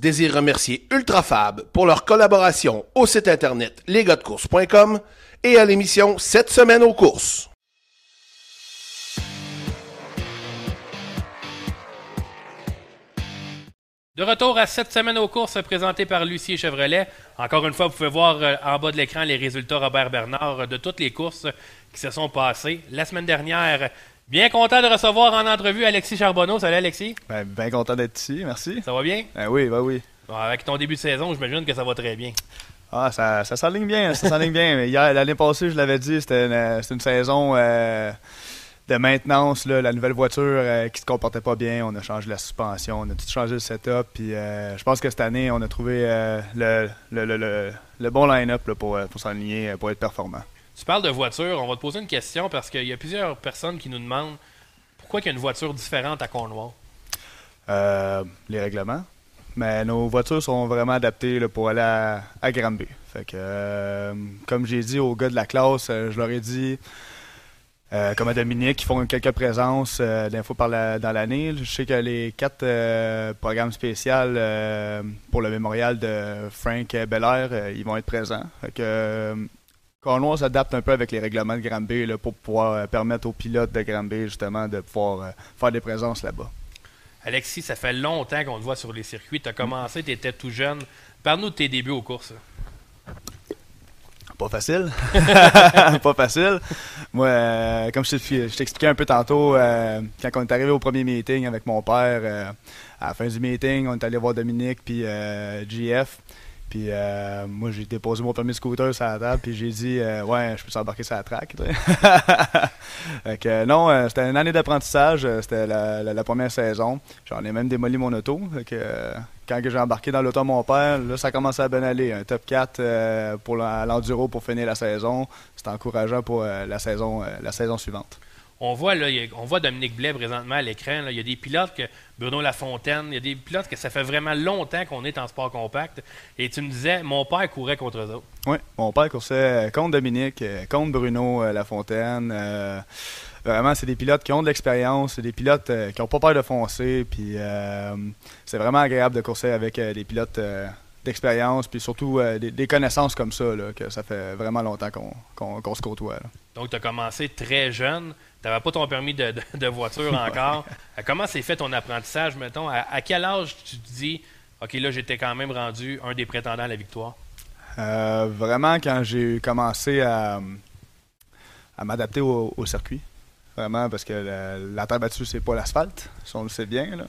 Désirent remercier Ultrafab pour leur collaboration au site internet lesgars-de-course.com et à l'émission Cette semaine aux courses. De retour à cette semaine aux courses présentée par Lucie Chevrolet. Encore une fois, vous pouvez voir euh, en bas de l'écran les résultats Robert Bernard euh, de toutes les courses qui se sont passées. La semaine dernière, bien content de recevoir en entrevue Alexis Charbonneau. Salut Alexis, Ben, bien content d'être ici, merci. ça va bien? Ben oui, ben oui. Bon, avec ton début de saison, j'imagine que ça va très bien. Ah, ça, ça s'enligne bien, ça s'enligne bien. Hier, l'année passée, je l'avais dit, c'était une, une saison euh, de maintenance, là, la nouvelle voiture euh, qui se comportait pas bien, on a changé la suspension, on a tout changé le setup. Puis euh, je pense que cette année, on a trouvé euh, le, le, le, le, le bon line-up pour, pour s'enligner, pour être performant. Tu parles de voiture, on va te poser une question parce qu'il y a plusieurs personnes qui nous demandent pourquoi il y a une voiture différente à Cornwall. Euh, les règlements. Mais nos voitures sont vraiment adaptées pour aller à, à. Fait que, euh, comme j'ai dit aux gars de la classe, euh, je leur ai dit, euh, comme à Dominique, qui font quelques présences euh, d'infos dans l'année. Je sais que les quatre programmes spéciaux pour le mémorial de Frank Belair, ils vont être présents. Cornwall s'adapte un peu avec les règlements de Granby là, pour pouvoir euh, permettre aux pilotes de Granby justement de pouvoir euh, faire des présences là-bas. Alexis, ça fait longtemps qu'on te voit sur les circuits. Tu as commencé, tu étais tout jeune. Parle-nous de tes débuts aux courses. Pas facile. pas facile. Moi, euh, comme je t'expliquais un peu tantôt, euh, quand on est arrivé au premier meeting avec mon père, à la fin du meeting, on est allé voir Dominique puis GF. Puis euh, moi, j'ai déposé mon premier scooter sur la table, puis j'ai dit euh, Ouais, je peux s'embarquer sur la track. fait non, euh, c'était une année d'apprentissage. C'était la, première saison. J'en ai même démoli mon auto. Quand j'ai embarqué dans l'auto mon père, là, ça commençait à bien aller. Un top 4 euh, pour l'enduro pour finir la saison. C'était encourageant pour la, saison, la saison suivante. On voit, là, on voit Dominique Blais présentement à l'écran. Il y a des pilotes que Bruno Lafontaine, il y a des pilotes que ça fait vraiment longtemps qu'on est en sport compact. Et tu me disais, mon père courait contre eux autres. Oui, mon père coursait contre Dominique, euh, contre Bruno euh, Lafontaine. euh, vraiment, c'est des pilotes qui ont de l'expérience, c'est des pilotes euh, qui n'ont pas peur de foncer. Puis euh, c'est vraiment agréable de courser avec des pilotes d'expérience, puis surtout euh, des, des connaissances comme ça, là, que ça fait vraiment longtemps qu'on qu'on se côtoie. là. Donc, tu as commencé très jeune. Tu n'avais pas ton permis de, de- de voiture encore. Euh, Comment s'est fait ton apprentissage, mettons? À, à quel âge tu te dis, OK, là, j'étais quand même rendu un des prétendants à la victoire? Euh, vraiment, quand j'ai commencé à, à m'adapter au, au circuit, vraiment, parce que la, la terre battue, c'est pas l'asphalte, ça on le sait bien. là.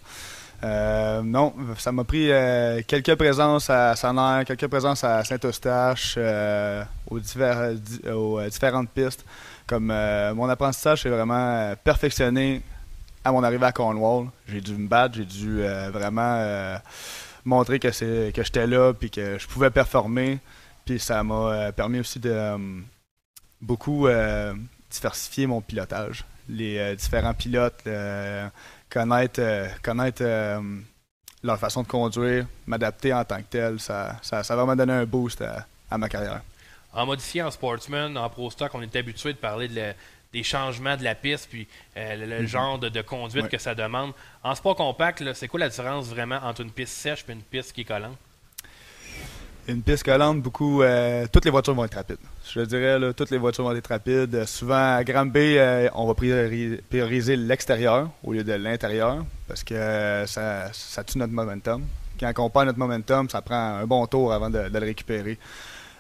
Euh, non, ça m'a pris euh, quelques présences à Saner, quelques présences à Saint-Eustache, euh, aux, divers- di- aux, différentes pistes. Comme euh, mon apprentissage, c'est vraiment euh, perfectionné à mon arrivée à Cornwall. J'ai dû me battre, j'ai dû euh, vraiment montrer que c'est que j'étais là puis que je pouvais performer. Puis ça m'a permis aussi de beaucoup diversifier mon pilotage. Les différents pilotes, connaître, connaître leur façon de conduire, m'adapter en tant que tel, ça, ça, a vraiment donné un boost à ma carrière. En modifié, en sportsman, en pro stock, on est habitué de parler de la- des changements de la piste, puis euh, le, le Mhm. genre de, de conduite Ouais. que ça demande. En sport compact, c'est quoi la différence vraiment entre une piste sèche et une piste qui est collante? Une piste collante, beaucoup. euh, toutes les voitures vont être rapides. Je dirais, là, toutes les voitures vont être rapides. Euh, souvent, à Granby, euh, on va priori- prioriser l'extérieur au lieu de l'intérieur parce que euh, ça, ça tue notre momentum. Quand on perd notre momentum, ça prend un bon tour avant de, de le récupérer.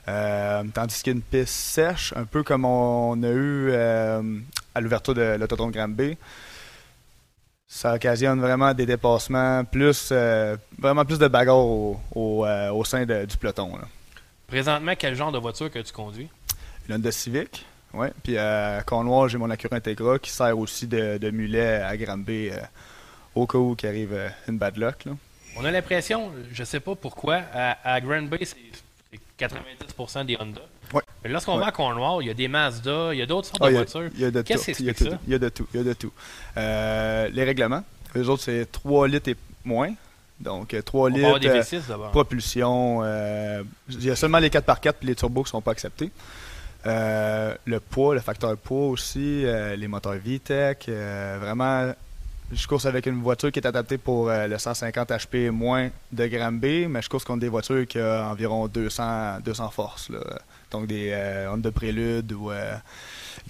Euh, tandis qu'une piste sèche, un peu comme on a eu euh, à l'ouverture de l'autodrome Granby, ça occasionne vraiment des dépassements, plus euh, vraiment plus de bagarres au, au, euh, au sein de- du peloton. là. Présentement, quel genre de voiture que tu conduis? Une Honda Civic, ouais. Puis à Cornwall, j'ai mon Acura Integra qui sert aussi de, de mulet à Granby euh, au cas où il arrive une bad luck. Là. On a l'impression, je sais pas pourquoi, à, à c'est c'est 90% des Honda. Ouais. Mais lorsqu'on Ouais. va à Cornwall, il y a des Mazda, il y a d'autres sortes Ah, de voitures. Il y a de tout. Il y a explique tout. ça? Il y a de tout. Il y a de tout. Euh, les règlements, eux autres, c'est 3 litres et moins. Donc, euh, 3 On va avoir litres. des euh, V6 d'abord. propulsion. euh, il y a seulement les 4x4 et les turbos qui ne sont pas acceptés. Euh, le poids, le facteur poids aussi, euh, les moteurs VTEC. euh, vraiment, je course avec une voiture qui est adaptée pour euh, le 150 HP moins de Granby, mais je course contre des voitures qui ont environ 200, 200 forces. là. Donc des euh, Honda Prélude ou euh,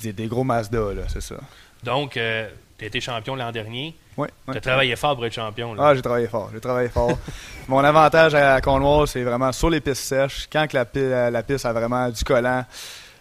des, des gros Mazda, c'est ça. Donc, tu as été champion l'an dernier. Ouais, Tu as travaillé fort pour être champion. là. Ah, j'ai travaillé fort, j'ai travaillé fort. Mon avantage à Cornwall, c'est vraiment sur les pistes sèches. Quand que la piste a vraiment du collant,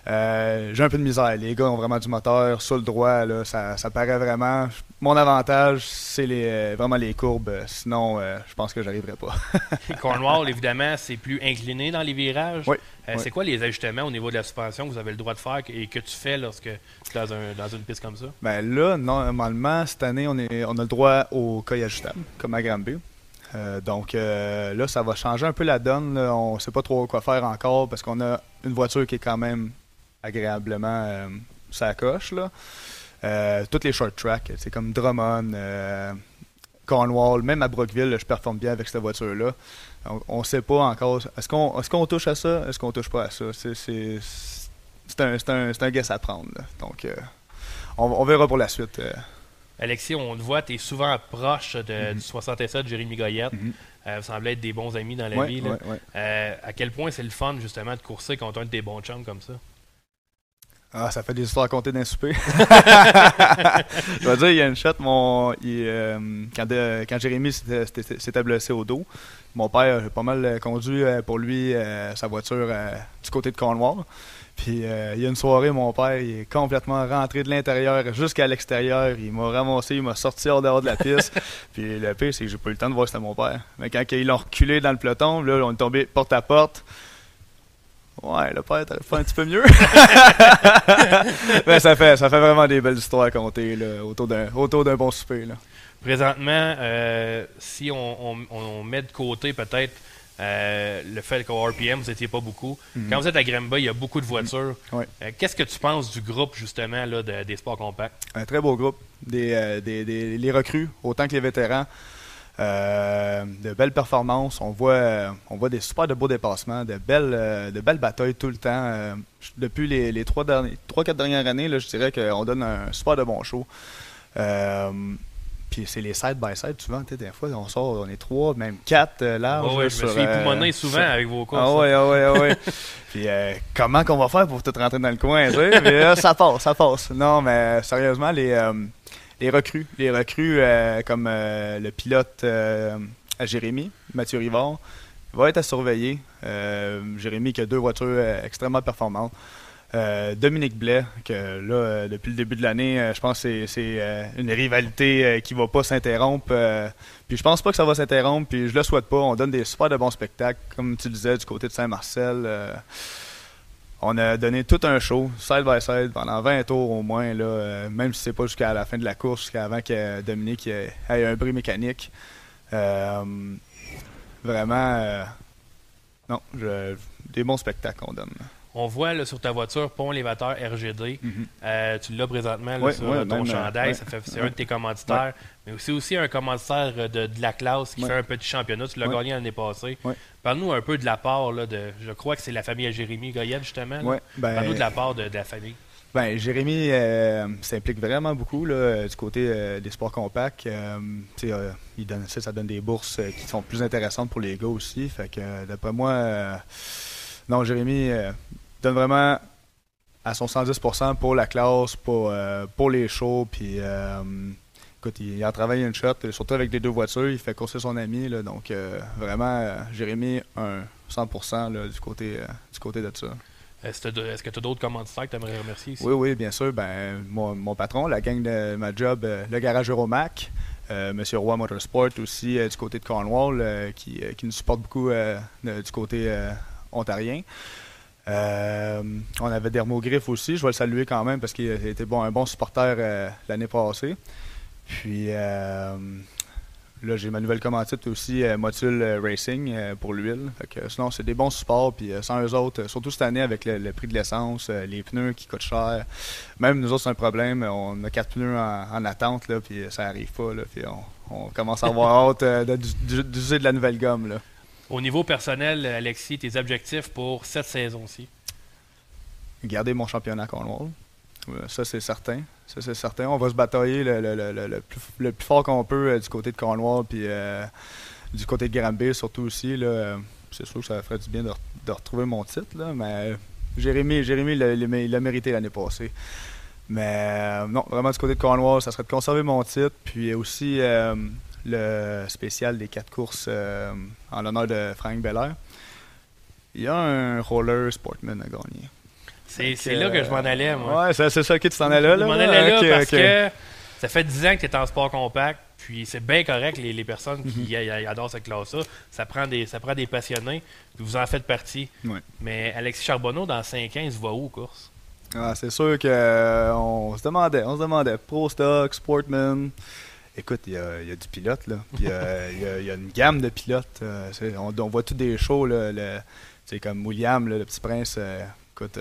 Euh, j'ai un peu de misère. Les gars ont vraiment du moteur sur le droit. Là, ça, ça paraît vraiment. Mon avantage, c'est les, euh, vraiment les courbes. Sinon, euh, je pense que j'arriverai pas. Cornwall, évidemment, c'est plus incliné dans les virages. Oui. Euh, Oui. C'est quoi les ajustements au niveau de la suspension que vous avez le droit de faire et que tu fais lorsque tu es dans, un- dans une piste comme ça? Ben là, normalement, cette année, on, est, on a le droit au cueil ajustable, comme à Granby. Euh, donc euh, là, ça va changer un peu la donne. là. On ne sait pas trop quoi faire encore parce qu'on a une voiture qui est quand même agréablement euh, sa coche. Là. Euh, toutes les short tracks, c'est comme Drummond, euh, Cornwall, même à Brookville, je performe bien avec cette voiture-là. On ne sait pas encore. Est-ce qu'on est qu'on touche à ça? Est-ce qu'on touche pas à ça? C'est un, un, un guess à prendre. là. Donc, euh, on, on verra pour la suite. Alexis, on te voit, tu es souvent proche de, Mhm. du 67 Jérémy Goyette. Euh, vous semblez être des bons amis dans la Ouais, vie. là. ouais, ouais. Euh, à quel point c'est le fun, justement, de courser contre un de tes bons chums comme ça? Ah, ça fait des histoires à compter d'un souper. Je vais dire, il y a une shot, mon, il, euh, quand, de- quand Jérémy s'était- blessé au dos, mon père a pas mal euh, conduit euh, pour lui euh, sa voiture euh, du côté de Cornwall. Puis euh, il y a une soirée, mon père il est complètement rentré de l'intérieur jusqu'à l'extérieur. Il m'a ramassé, il m'a sorti hors dehors de la piste. Puis le pire, c'est que j'ai pas eu le temps de voir c'était mon père. Mais quand ils l'ont reculé dans le peloton, là, on est tombé porte à porte. Ouais, le père, fait un petit peu mieux. Mais ça fait, ça fait vraiment des belles histoires à compter là, autour d'un autour d'un bon souper. Là. Présentement, euh, si on, on- on met de côté peut-être euh, le fait qu'au RPM, vous n'étiez pas beaucoup, Mhm. quand vous êtes à Granby, il y a beaucoup de voitures. Ouais. Euh, Qu'est-ce que tu penses du groupe, justement, là, de- des sports compacts? Un très beau groupe. Des, des, des- les recrues, autant que les vétérans. Euh, de belles performances. On voit, on voit des super de beaux dépassements, de belles, euh, de belles batailles tout le temps. Euh, depuis les, les trois, derniers, trois, quatre dernières années, là, je dirais qu'on donne un super de bon show. Euh, puis c'est les side by side souvent, tu des fois on sort, on est trois, même quatre euh, larges. Ouais, ouais, là, je me suis euh, époumoné souvent sur- avec vos courses. Ah hein. ouais, ah ouais, ah ouais. Puis euh, comment qu'on va faire pour tout rentrer dans le coin, tu sais? Mais là, ça passe, ça passe. Non, mais sérieusement, les, les recrues, euh, comme euh, le pilote euh, à Jérémy, Mathieu Rivard, va être à surveiller. Jérémy qui a deux voitures extrêmement performantes. Dominique Blais, que là, depuis le début de l'année, je pense que c'est- une rivalité qui va pas s'interrompre. puis je pense pas que ça va s'interrompre, puis je le souhaite pas. On donne des super de bons spectacles, comme tu disais, du côté de Saint-Marcel. Euh, on a donné tout un show, side by side, pendant 20 tours au moins, là, euh, même si c'est pas jusqu'à la fin de la course, jusqu'avant que Dominique ait, ait un bris mécanique. Euh, vraiment, euh, non, je- des bons spectacles qu'on donne. On voit là, sur ta voiture pont élévateur RGD. Mhm. Euh, tu l'as présentement là, Ouais, sur ouais, euh, ton euh, chandail. ouais. C'est un de tes commanditaires. Mais c'est aussi un commanditaire de, de la classe qui fait un petit championnat. Tu l'as gagné l'année passée. Parle-nous un peu de la part là, de. Je crois que c'est la famille à Jérémy Goyette, justement. ben- Parle-nous de la part de, de la famille. Ben, Jérémy euh, s'implique vraiment beaucoup là, du côté euh, des sports compacts. Euh, il donne, ça, ça donne des bourses qui sont plus intéressantes pour les gars aussi. Fait que, d'après moi, non, Jérémy donne vraiment à son 110% pour la classe, pour, euh, pour les shows. Puis, euh, écoute, il, il en travaille une shot, surtout avec les deux voitures. Il fait courser son ami. Là, donc, euh, vraiment, Jérémy, un 100% là, du, côté, du côté de ça. Est-ce que tu as d'autres commanditaires que tu aimerais remercier ici? Oui, oui, bien sûr. Ben, mon, mon patron, la gang de ma job, le garage Euromac, euh, Monsieur Roy Motorsport aussi euh, du côté de Cornwall, euh, qui, qui nous supporte beaucoup de- du côté ontarien. Euh, on avait Dermo Griff aussi, je vais le saluer quand même parce qu'il été bon, un bon supporter euh, l'année passée. Puis euh, là, j'ai ma nouvelle commandite aussi, Motul Racing pour l'huile. Sinon, c'est des bons supports. Puis sans eux autres, surtout cette année avec le, prix de l'essence, les pneus qui coûtent cher. Même nous autres, c'est un problème. On a quatre pneus en, en attente, là, puis ça arrive pas. Là, puis on, on commence à avoir hâte d'user de la nouvelle gomme. Là. Au niveau personnel, Alexis, tes objectifs pour cette saison-ci? garder mon championnat Cornwall. Euh, Ça, c'est certain. Ça, c'est certain. On va se batailler le, plus, fort qu'on peut euh, du côté de Cornwall, puis euh, du côté de Granby, surtout aussi. là. C'est sûr que ça ferait du bien de, re- de retrouver mon titre, mais Jérémy, Jérémy l'a- mérité l'année passée. Mais non, vraiment du côté de Cornwall, ça serait de conserver mon titre, puis aussi le spécial des quatre courses euh, en l'honneur de Frank Belair. Il y a un roller Sportman à gagner. C'est là que je m'en allais, moi. Ouais, c'est ça que tu t'en allais là. Je m'en allais là parce que ça fait 10 ans que tu es en sport compact. Puis c'est bien correct, les, les personnes Mhm. qui a- adorent cette classe-là. Ça prend, des, ça prend des passionnés. Puis vous en faites partie. Ouais. Mais Alexis Charbonneau, dans 5 ans, il se voit où, aux courses? Ah, c'est sûr que euh, se demandait, on se demandait. Pro Stock, Sportman. Écoute, il y a, du pilote. Puis, euh, Il y, a, une gamme de pilotes. euh, on, voit tous des shows c'est comme William, le petit prince. euh, écoute,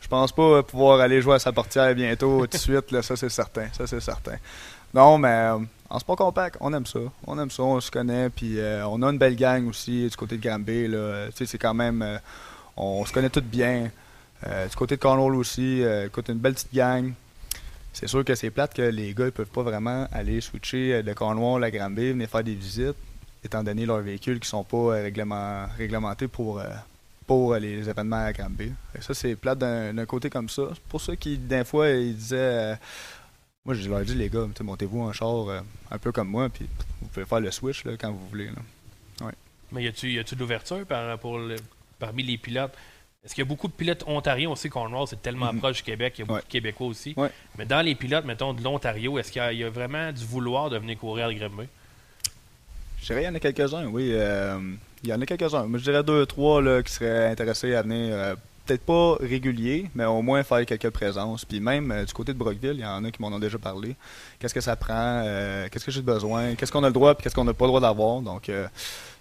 je pense pas pouvoir aller jouer à sa portière bientôt tout de suite. Là, ça c'est certain. Ça c'est certain. Non, mais en sport compact, on aime ça. On aime ça, on se connaît. Puis on a une belle gang aussi du côté de Granby. Tu sais, c'est quand même. on se connaît tous bien. Du côté de Cornwall aussi, écoute, une belle petite gang. C'est sûr que c'est plate que les gars ne peuvent pas vraiment aller switcher euh, de Cornwall à Granby, venir faire des visites, étant donné leurs véhicules qui sont pas euh, réglement- réglementés pour, euh, pour euh, les événements à Granby. Et ça, c'est plate d'un côté comme ça. C'est pour ça qu'ils, d'un fois, ils disaient. euh, moi, je leur dis, les gars, montez-vous un char euh, un peu comme moi, puis vous pouvez faire le switch quand vous voulez. là. Mais y a-tu de l'ouverture par, le- parmi les pilotes? Est-ce qu'il y a beaucoup de pilotes ontariens aussi Cornwall C'est tellement Mhm. proche du Québec, il y a beaucoup Ouais. de Québécois aussi. Ouais. Mais dans les pilotes, mettons, de l'Ontario, est-ce qu'il y, a- il y a vraiment du vouloir de venir courir à Granby? Je dirais qu'il y en a quelques-uns, oui. euh, il y en a quelques-uns. Je dirais deux, trois là, qui seraient intéressés à venir, euh, peut-être pas réguliers, mais au moins faire quelques présences. Puis même euh, du côté de Brockville, il y en a qui m'en ont déjà parlé. Qu'est-ce que ça prend, qu'est-ce que j'ai besoin, qu'est-ce qu'on a le droit, puis qu'est-ce qu'on n'a pas le droit d'avoir. Donc, euh,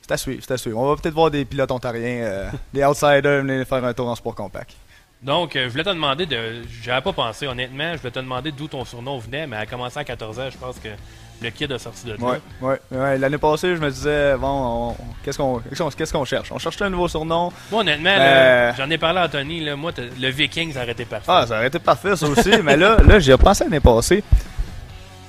c'est à suivre, c'est à suivre. On va peut-être voir des pilotes ontariens, euh, des outsiders venir faire un tour en sport compact. Donc, euh, je voulais te demander de. J'avais pas pensé, honnêtement. Je voulais te demander d'où ton surnom venait, mais à commencer à 14 ans, je pense que le kid a sorti de là. Ouais, ouais, ouais. L'année passée, je me disais, bon, on- qu'est-ce qu'on qu'est-ce qu'on- qu'est-ce qu'on cherche? On cherche un nouveau surnom? Moi, honnêtement, Euh, là, j'en ai parlé à Anthony. Là, moi, le Viking, ça aurait été parfait. Ah, ça aurait été parfait, ça aussi. mais là, là j'y ai repensé l'année passée.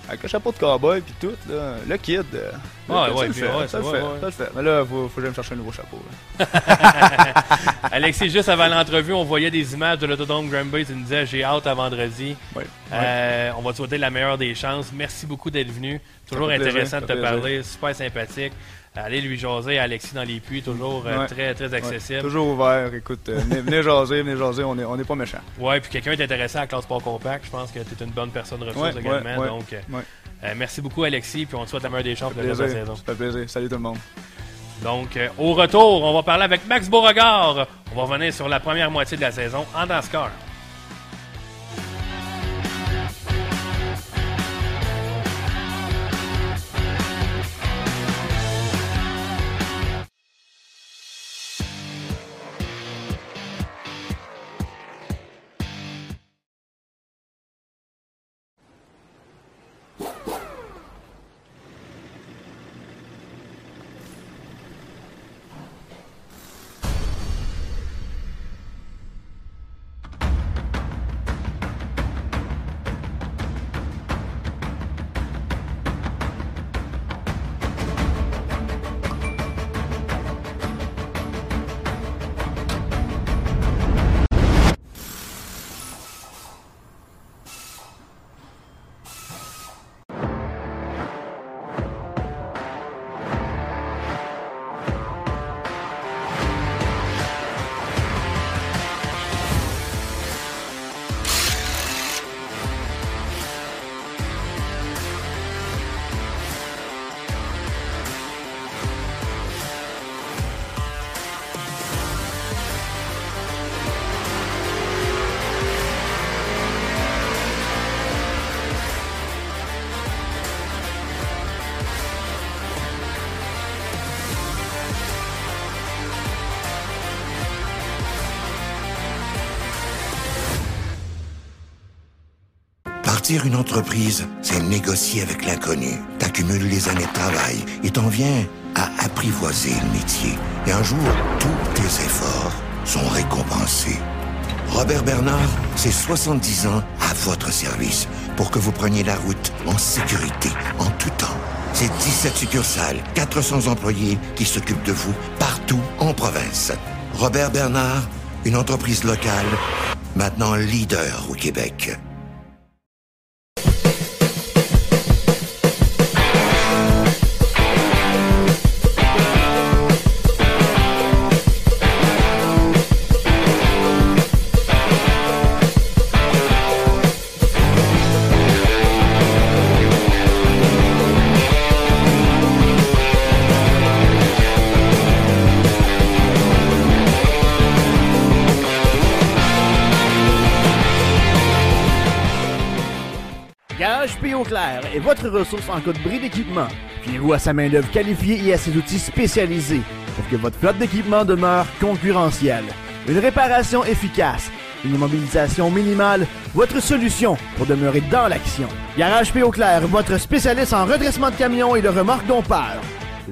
Avec le chapeau de cowboy puis tout, là, le kid. euh, le Ouais, ouais, ça le fait, ouais, ça le fait, ouais. ça le fait. Mais là, faut, faut que me chercher un nouveau chapeau. Alexis, juste avant l'entrevue, on voyait des images de l'autodrome Granby. Tu nous disais, j'ai hâte à vendredi. Euh, On va te souhaiter la meilleure des chances. Merci beaucoup d'être venu. Toujours plaisir, intéressant de te plaisir. parler. Super sympathique. Allez lui jaser Alexis dans les puits. Toujours euh, Ouais. très, très accessible. Ouais, toujours ouvert. Écoute, euh, venez, venez jaser, venez jaser. On n'est on est pas méchants. Ouais, puis quelqu'un est intéressé à la classe sport compact. Je pense que tu es une bonne personne ressource Ouais, également. donc, euh, merci beaucoup, Alexis. Puis on te souhaite la meilleure des chances pour la saison. Ça fait plaisir. Salut tout le monde. Donc, euh, au retour, on va parler avec Max Beauregard. On va revenir sur la première moitié de la saison en NASCAR. Partir une entreprise, c'est négocier avec l'inconnu. T'accumules les années de travail et t'en viens à apprivoiser le métier. Et un jour, tous tes efforts sont récompensés. Robert Bernard, c'est 70 ans à votre service pour que vous preniez la route en sécurité, en tout temps. C'est 17 succursales, 400 employés qui s'occupent de vous partout en province. Robert Bernard, une entreprise locale, maintenant leader au Québec. Clair est votre ressource en cas de bris d'équipement. Fiez-vous à sa main-d'œuvre qualifiée et à ses outils spécialisés pour que votre flotte d'équipement demeure concurrentielle. Une réparation efficace, une immobilisation minimale, votre solution pour demeurer dans l'action. Garage P. Clair, votre spécialiste en redressement de camions et de remorques dompeurs.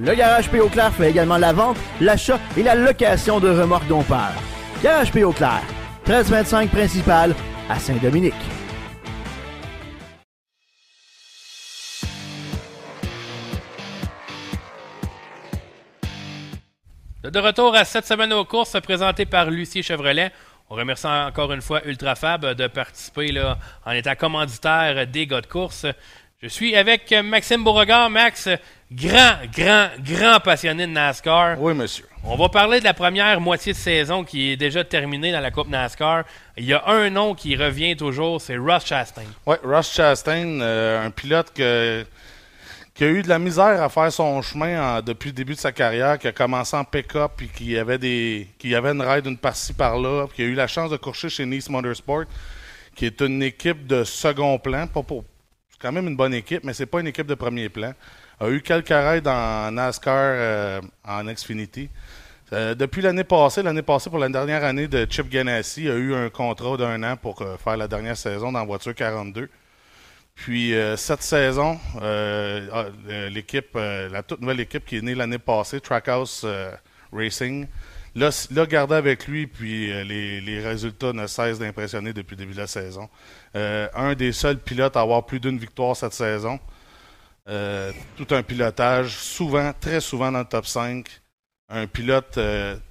Le Garage P. Clair fait également la vente, l'achat et la location de remorques dompeurs. Garage P. Clair, 1325 principal à Saint-Dominique. De retour à cette semaine aux courses présentée par Lucie Chevrolet. On remercie encore une fois Ultrafab de participer là, en étant commanditaire des gars de course. Je suis avec Maxime Beauregard. Max, grand, grand, grand passionné de NASCAR. Oui, monsieur. On va parler de la première moitié de saison qui est déjà terminée dans la Coupe NASCAR. Il y a un nom qui revient toujours, c'est Ross Chastain. Oui, Ross Chastain, euh, un pilote que, qui a eu de la misère à faire son chemin depuis le début de sa carrière, qui a commencé en pick-up, puis qui avait, des, qui avait une ride une par-ci par-là, puis qui a eu la chance de coucher chez Nice Motorsport, qui est une équipe de second plan, pas pour, c'est quand même une bonne équipe, mais c'est pas une équipe de premier plan. A eu quelques rides en NASCAR euh, en Xfinity. Euh, depuis l'année passée, l'année passée pour la dernière année de Chip Ganassi, a eu un contrat d'un an pour euh, faire la dernière saison dans voiture 42. Puis euh, cette saison, euh, ah, euh, l'équipe, la toute nouvelle équipe qui est née l'année passée, Trackhouse Racing, l'a gardé avec lui, puis les, les résultats ne cessent d'impressionner depuis le début de la saison. Un des seuls pilotes à avoir plus d'une victoire cette saison. Tout un pilotage, souvent, très souvent dans le top 5. Un pilote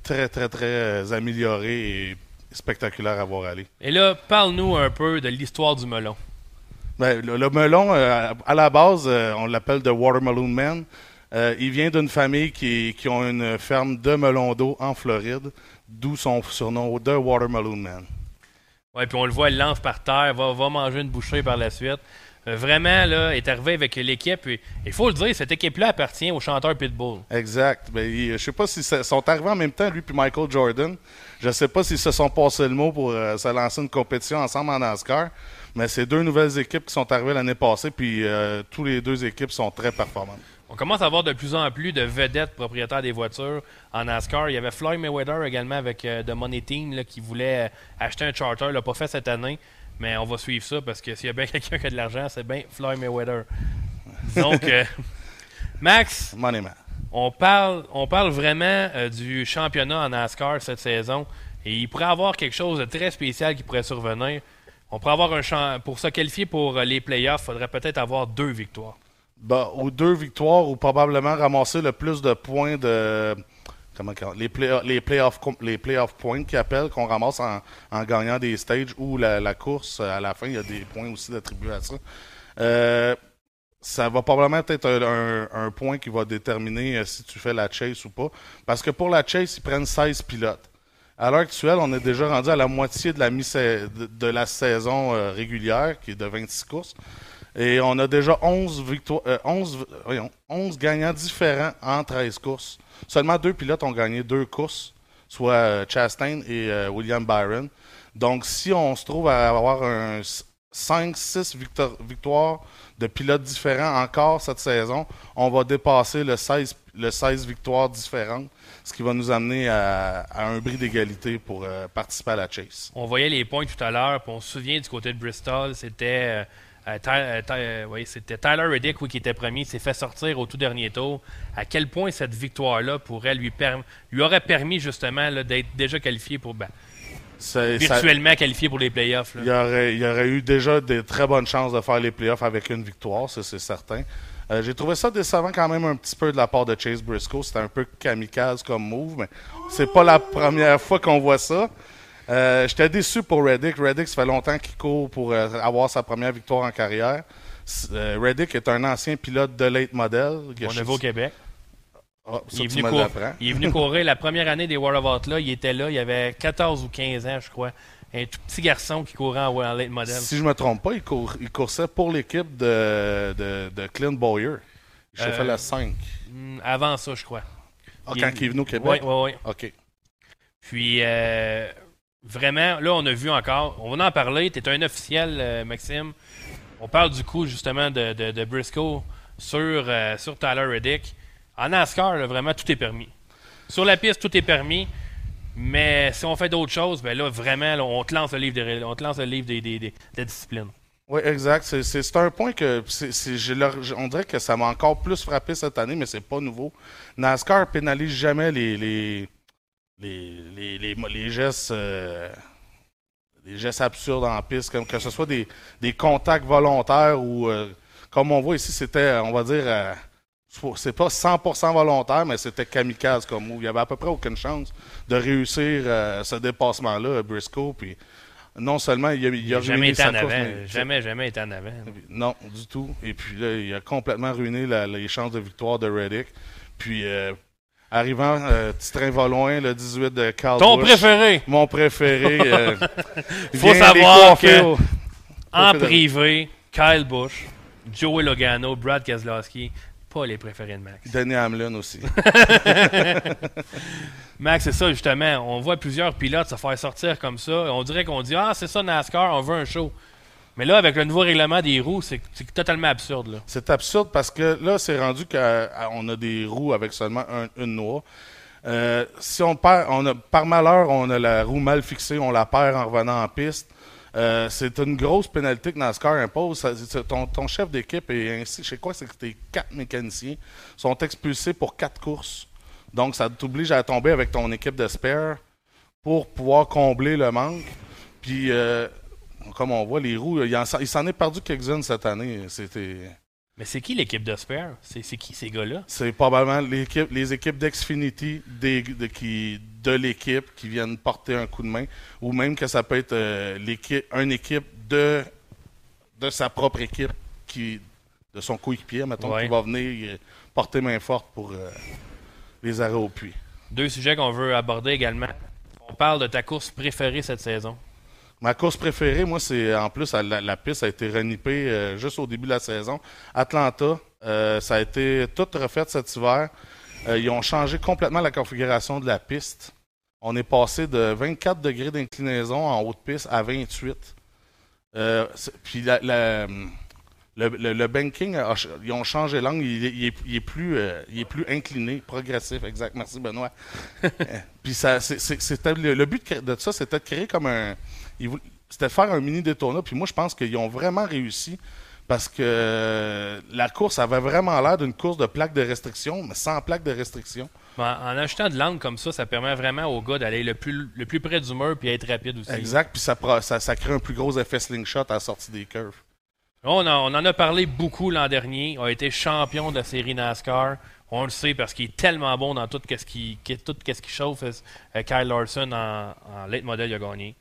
très, très, très amélioré et spectaculaire à voir aller. Et là, parle-nous un peu de l'histoire du melon. Ben, le, le melon, euh, à la base, euh, on l'appelle The Watermelon Man. Euh, il vient d'une famille qui, qui ont une ferme de melons d'eau en Floride, d'où son surnom The Watermelon Man. Ouais, puis on le voit, il lance par terre, va, va manger une bouchée par la suite. Vraiment, là, est arrivé avec l'équipe. Il faut le dire, cette équipe-là appartient au chanteur Pitbull. Exact. Ben, il- je sais pas s'ils sont arrivés en même temps, lui puis Michael Jordan. Je sais pas s'ils se sont passés le mot pour se lancer une compétition ensemble en NASCAR. Mais c'est deux nouvelles équipes qui sont arrivées l'année passée, puis euh, tous les deux équipes sont très performantes. On commence à avoir de plus en plus de vedettes propriétaires des voitures en NASCAR. Il y avait Floyd Mayweather également avec euh, The Money Team là, qui voulait euh, acheter un charter. Il l'a pas fait cette année, mais on va suivre ça parce que s'il y a bien quelqu'un qui a de l'argent, c'est bien Floyd Mayweather. Donc, euh, Max, Money Man. on parle, on parle vraiment euh, du championnat en NASCAR cette saison et il pourrait y avoir quelque chose de très spécial qui pourrait survenir. On pourrait avoir un champ pour se qualifier pour euh, les playoffs, il faudrait peut-être avoir deux victoires. Ben, ou deux victoires ou probablement ramasser le plus de points de comment les play les playoff points qu'ils appellent qu'on ramasse en, gagnant des stages ou la, course à la fin il y a des points aussi attribués à ça. Euh, ça va probablement être un, point qui va déterminer euh, si tu fais la chase ou pas. Parce que pour la chase, ils prennent 16 pilotes. À l'heure actuelle, on est déjà rendu à la moitié de la, mi de, la saison euh, régulière, qui est de 26 courses. Et on a déjà 11, victoires, euh, 11, voyons, 11 gagnants différents en 13 courses. Seulement deux pilotes ont gagné deux courses, soit euh, Chastain et euh, William Byron. Donc, si on se trouve à avoir un 5-6 victoires de pilotes différents encore cette saison, on va dépasser le 16, le 16 victoires différentes, ce qui va nous amener à, un bris d'égalité pour euh, participer à la chase. On voyait les points tout à l'heure, puis on se souvient du côté de Bristol, c'était euh, euh, Tyler Reddick qui était premier, s'est fait sortir au tout dernier tour. À quel point cette victoire-là pourrait lui lui aurait permis justement d'être déjà qualifié pour ben, Ça- virtuellement qualifié pour les playoffs. Il y, aurait, il y aurait eu déjà des très bonnes chances de faire les playoffs avec une victoire, ça c'est certain. Euh, J'ai trouvé ça décevant quand même un petit peu de la part de Chase Briscoe. C'était un peu kamikaze comme move, mais c'est pas la première fois qu'on voit ça. Euh, J'étais déçu pour Reddick. Reddick, ça fait longtemps qu'il court pour euh, avoir sa première victoire en carrière. Reddick est un ancien pilote de late model. On est au Québec. Ah, Il est, venu me cour- l'apprends. il est venu courir la première année des World of Outlaws. Il était là, il avait 14 ou 15 ans, je crois. Un tout petit garçon qui courait en, en late model. Si je me trompe pas, il, cour- il coursait pour l'équipe de, de, de Clint Boyer. Il s'est Euh, la 5. Hmm, Avant ça, je crois. Ah, quand il est venu au Québec? Oui, oui, oui. OK. Puis, euh, vraiment, là, on a vu encore, on va en parler, tu es un officiel, euh, Maxime. On parle du coup justement de, de, de Briscoe sur, sur Tyler Reddick. En NASCAR, vraiment, tout est permis. Sur la piste, tout est permis. Mais si on fait d'autres choses, ben là, vraiment, on te lance le livre des, on te lance le livre des, des, des- disciplines. Oui, exact. C'est- un point que on dirait que ça m'a encore plus frappé cette année, mais c'est pas nouveau. NASCAR pénalise jamais les les les, les, les, gestes euh, gestes absurdes en piste, comme que ce soit des, des contacts volontaires ou euh, comme on voit ici, c'était, on va dire, euh, c'est pas 100% volontaire, mais c'était kamikaze comme move. Il y avait à peu près aucune chance de réussir euh, ce dépassement-là, Briscoe. Puis non seulement il a, il a jamais été en avant. mais- Jamais, jamais été en avant. non, du tout. Et puis là, il a complètement ruiné la- les chances de victoire de Reddick. Puis, euh, arrivant, euh, petit train va loin, le 18 de Carl Ton préféré. Mon préféré. euh, Il faut savoir que au- en privé, Kyle Busch, Joey Logano, Brad Keselowski, pas les préférés de Max. Danny Hamlin aussi. Max, c'est ça justement. On voit plusieurs pilotes se faire sortir comme ça. On dirait qu'on dit Ah, c'est ça NASCAR, on veut un show. Mais là, avec le nouveau règlement des roues, c'est totalement absurde. Là. C'est absurde parce que là, c'est rendu qu'on a des roues avec seulement un- une noix. Euh, si on perd, on a, par malheur, on a la roue mal fixée, on la perd en revenant en piste. Euh, c'est une grosse pénalité que NASCAR impose. Ça- ton, ton chef d'équipe et ainsi, je sais quoi, c'est que tes quatre mécaniciens sont expulsés pour quatre courses. Donc, ça t'oblige à tomber avec ton équipe de spare pour pouvoir combler le manque. Puis, euh, comme on voit, les roues, il en- il s'en est perdu quelques-unes cette année. C'était. Mais c'est qui l'équipe de Spare? C'est qui ces gars-là? C'est probablement les équipes d'Xfinity des- de, qui, de l'équipe qui viennent porter un coup de main, ou même que ça peut être euh, l'équipe, une équipe de, de sa propre équipe, qui, de son coéquipier, mettons, Ouais. qui va venir euh, porter main forte pour euh, les arrêts au puits. Deux sujets qu'on veut aborder également. On parle de ta course préférée cette saison. Ma course préférée, moi, c'est en plus la, la piste a été renippée euh, juste au début de la saison. Atlanta, ça a été tout refait cet hiver. Euh, ils ont changé complètement la configuration de la piste. On est passé de 24 degrés d'inclinaison en haute piste à 28. Euh, puis la- la- le, le- le banking, a ils ont changé l'angle. Il, est- il est, il est plus, euh, il est plus incliné, progressif. Exact. Merci, Benoît. Puis ça, c'était le, le but de, ça, c'était de créer comme un. C'était de faire un mini Daytona. Puis moi, je pense qu'ils ont vraiment réussi parce que la course avait vraiment l'air d'une course de plaque de restriction, mais sans plaque de restriction. En, en ajoutant de l'angle comme ça, ça permet vraiment aux gars d'aller le plus, le plus près du mur puis être rapide aussi. Exact. Puis ça, ça, ça crée un plus gros effet slingshot à la sortie des curves. On, en- on en a parlé beaucoup l'an dernier. Il a été champion de la série NASCAR. On le sait parce qu'il est tellement bon dans tout ce qui, ce qui chauffe. Euh, Kyle Larson en, en late model, il a gagné.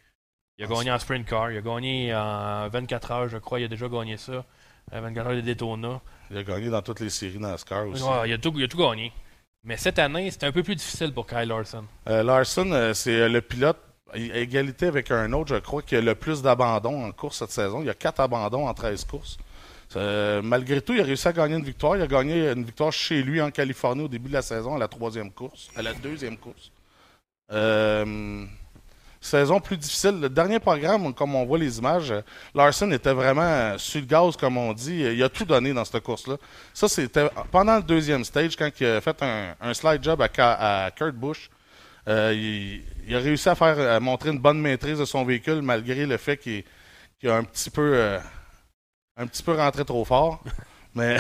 Il a gagné en sprint car. Il a gagné en 24 heures, je crois. Il a déjà gagné ça. Euh, 24 heures de Daytona. Il a gagné dans toutes les séries NASCAR aussi. Ouais, il, a tout, il a tout gagné. Mais cette année, c'était un peu plus difficile pour Kyle Larson. Euh, Larson, euh, c'est euh, le pilote à égalité avec un autre, je crois, qui a le plus d'abandons en course cette saison. Il y a 4 abandons en 13 courses. Euh, malgré tout, il a réussi à gagner une victoire. Il a gagné une victoire chez lui en Californie au début de la saison, à la troisième course, à la deuxième course. Euh, saison plus difficile. Le dernier programme, comme on voit les images, Larson était vraiment sur le gaz, comme on dit. Il a tout donné dans cette course-là. Ça, c'était pendant le deuxième stage, quand il a fait un, slide job à, Kurt Busch. Euh, il, a réussi à faire montrer une bonne maîtrise de son véhicule malgré le fait qu'il qu'il a un petit peu euh, un petit peu rentré trop fort. Mais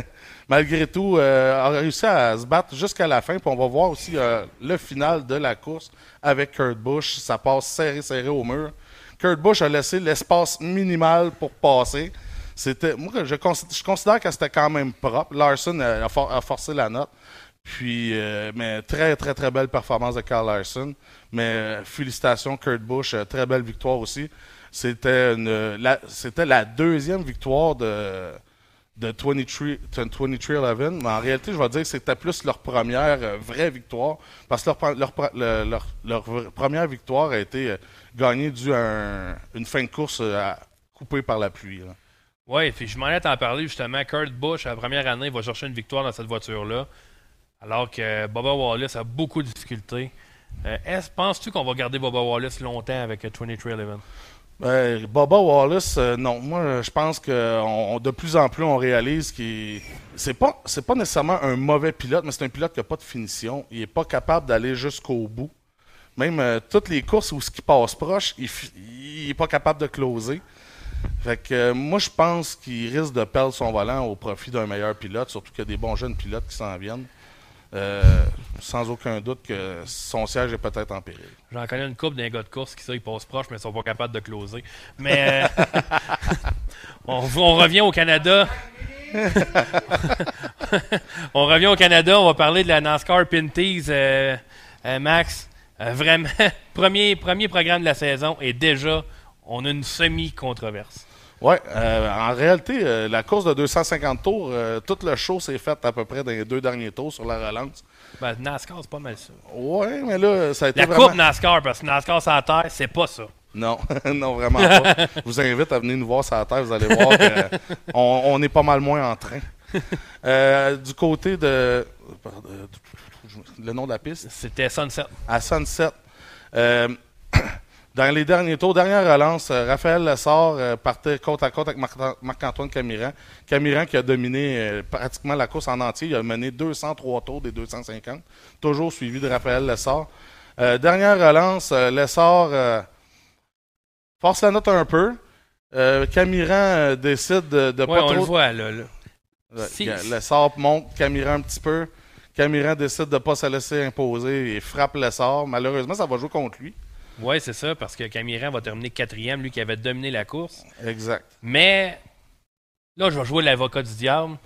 malgré tout, euh, a réussi à se battre jusqu'à la fin. Puis on va voir aussi euh, le final de la course avec Kurt Busch. Ça passe serré, serré au mur. Kurt Busch a laissé l'espace minimal pour passer. C'était, moi, je, je considère que c'était quand même propre. Larson a, a for- a forcé la note. Puis, euh, mais très, très, très belle performance de Carl Larson. Mais félicitations, Kurt Busch. très belle victoire aussi. C'était la deuxième victoire de, de 23 23-11. Mais en réalité, je vais dire que c'était plus leur première euh, vraie victoire. Parce que leur, première victoire a été euh, gagnée dû à un- une fin de course euh, à- coupée par la pluie. Oui, puis je m'en ai t'en parler justement. Kurt Busch, la première année, va chercher une victoire dans cette voiture-là. Alors que Bubba Wallace a beaucoup de difficultés. Penses-tu qu'on va garder Bubba Wallace longtemps avec euh, 2311? Ben, Bubba Wallace, euh, non. Moi, je pense que de plus en plus, on réalise qu'il c'est pas pas nécessairement un mauvais pilote, mais c'est un pilote qui n'a pas de finition. Il est pas capable d'aller jusqu'au bout. Même euh, toutes les courses où ce qui passe proche, il, fi- il est pas capable de closer. Fait que euh, moi, je pense qu'il risque de perdre son volant au profit d'un meilleur pilote, surtout qu'il y a des bons jeunes pilotes qui s'en viennent. Euh, sans aucun doute que son siège est peut-être en péril. J'en connais une couple d'un gars de course qui ça, ils passent proche, mais ils sont pas capables de closer. Mais euh, on, on revient au Canada. on revient au Canada, on va parler de la NASCAR Pinties, euh, Max. Vraiment, premier, premier programme de la saison et déjà, on a une semi-controverse. Ouais, euh, en réalité, euh, la course de 250 tours, euh, tout le show s'est fait à peu près dans les deux derniers tours sur la relance. Ben, NASCAR, c'est pas mal ça. Ouais, mais là, ça a été La vraiment... coupe NASCAR, parce que NASCAR sur la terre, c'est pas ça. Non, non, vraiment pas. Je vous invite à venir nous voir sur la terre, vous allez voir qu'on on est pas mal moins en train. Du côté de... Le nom de la piste? C'était Sunset. À Sunset. Dans les derniers tours, dernière relance, euh, Raphaël Lessard euh, partait côte à côte avec Marc- Marc-Antoine Camiran. Camiran qui a dominé euh, pratiquement la course en entier. Il a mené 203 tours des 250. Toujours suivi de Raphaël Lessard. Euh, dernière relance, Lessard euh, force la note un peu. Euh, Camiran décide de, de Ouais, pas on trop... le voit, là. là. Lessard monte Camiran un petit peu. Camiran décide de ne pas se laisser imposer et frappe Lessard. Malheureusement, ça va jouer contre lui. Oui, c'est ça, parce que Camiran va terminer quatrième, lui qui avait dominé la course. Exact. Mais là, je vais jouer l'avocat du diable.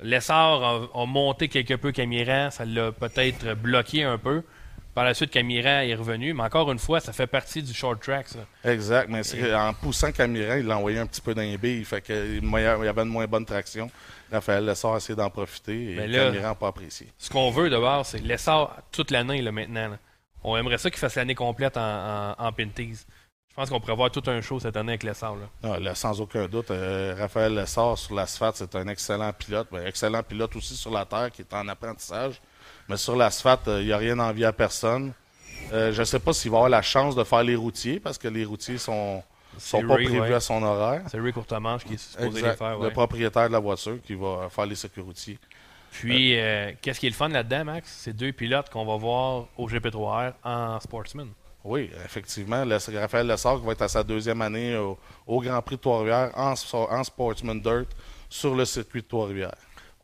Lessard a, a monté quelque peu Camiran, ça l'a peut-être bloqué un peu. Par la suite, Camiran est revenu, mais encore une fois, ça fait partie du short track. Ça. Exact. Mais c'est en poussant Camiran, il l'a envoyé un petit peu dans les billes. Fait que il y avait une moins bonne traction. Raphaël Lessard a essayé d'en profiter et là- Camiran n'a pas apprécié. Ce qu'on veut d'abord, c'est Lessard toute l'année là, maintenant. là. On aimerait ça qu'il fasse l'année complète en, en, en Pinties. Je pense qu'on pourrait avoir tout un show cette année avec Lessard. Là. Ah, là, sans aucun doute, euh, Raphaël Lessard sur l'asphalte, c'est un excellent pilote. mais excellent pilote aussi sur la terre qui est en apprentissage. Mais sur l'asphalte, euh, il n'y a rien envie à personne. Euh, je ne sais pas s'il va avoir la chance de faire les routiers parce que les routiers sont, sont pas prévus ouais. à son horaire. C'est Ray Courtemanche qui est supposé Exact. les faire. Le ouais. propriétaire de la voiture qui va faire les circuits routiers. Puis, euh, qu'est-ce qui est le fun là-dedans, Max? C'est deux pilotes qu'on va voir au GP3R en Sportsman. Oui, effectivement. Le- Raphaël Lessard qui va être à sa deuxième année au, au Grand Prix de Trois-Rivières en, Sportsman Dirt sur le circuit de Trois-Rivières.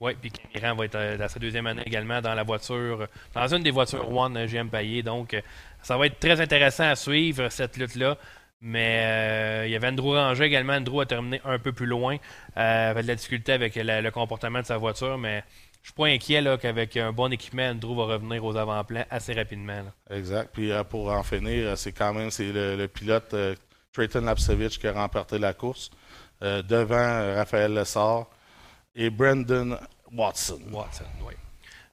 Oui, puis Camiran va être euh, dans sa deuxième année également dans la voiture, dans une des voitures One euh, GM Payé. Donc, ça va être très intéressant à suivre, cette lutte-là. Mais euh, il y avait Andrew Ranger également. Andrew a terminé un peu plus loin. Euh, avait de la difficulté avec la- le comportement de sa voiture, mais je suis pas inquiet là, qu'avec un bon équipement, Andrew va revenir aux avant-plans assez rapidement. là. Exact. Puis euh, pour en finir, euh, c'est quand même c'est le, le pilote euh, Trayton Lapsevich qui a remporté la course euh, devant Raphaël Lessard et Brandon Watson. Watson, oui.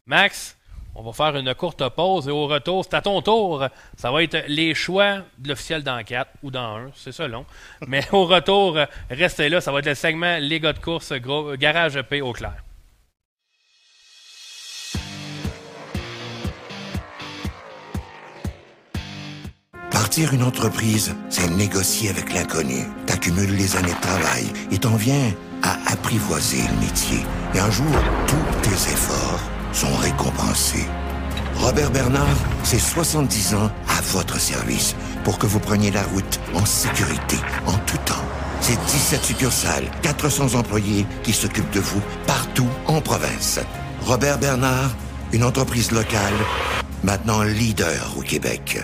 Max, on va faire une courte pause et au retour, c'est à ton tour. Ça va être les choix de l'officiel dans 4 ou dans 1, c'est ça long. Mais au retour, restez là, ça va être le segment Les gars de course, gros, garage EP au clair. Partir une entreprise, c'est négocier avec l'inconnu. T'accumules les années de travail et t'en viens à apprivoiser le métier. Et un jour, tous tes efforts sont récompensés. Robert Bernard, c'est 70 ans à votre service pour que vous preniez la route en sécurité, en tout temps. C'est 17 succursales, 400 employés qui s'occupent de vous partout en province. Robert Bernard, une entreprise locale, maintenant leader au Québec.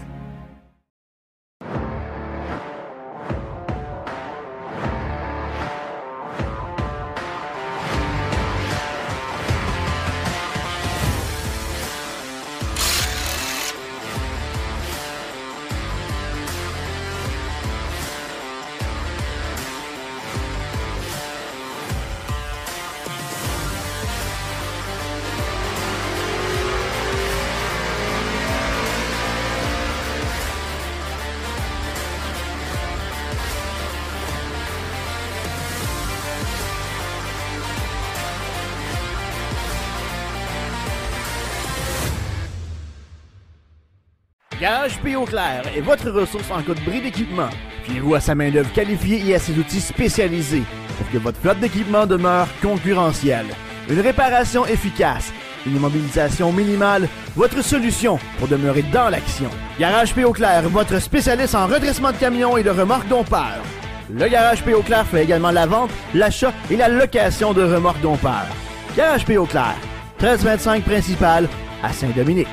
Garage P.O. Clair est votre ressource en cas de bris d'équipement. Fiez-vous à sa main-d'œuvre qualifiée et à ses outils spécialisés pour que votre flotte d'équipement demeure concurrentielle. Une réparation efficace, une immobilisation minimale, votre solution pour demeurer dans l'action. Garage P. Clair, votre spécialiste en redressement de camions et de remorques dompeurs. Le Garage P. Clair fait également la vente, l'achat et la location de remorques dompeurs. Garage P. Clair, 1325 principal à Saint-Dominique.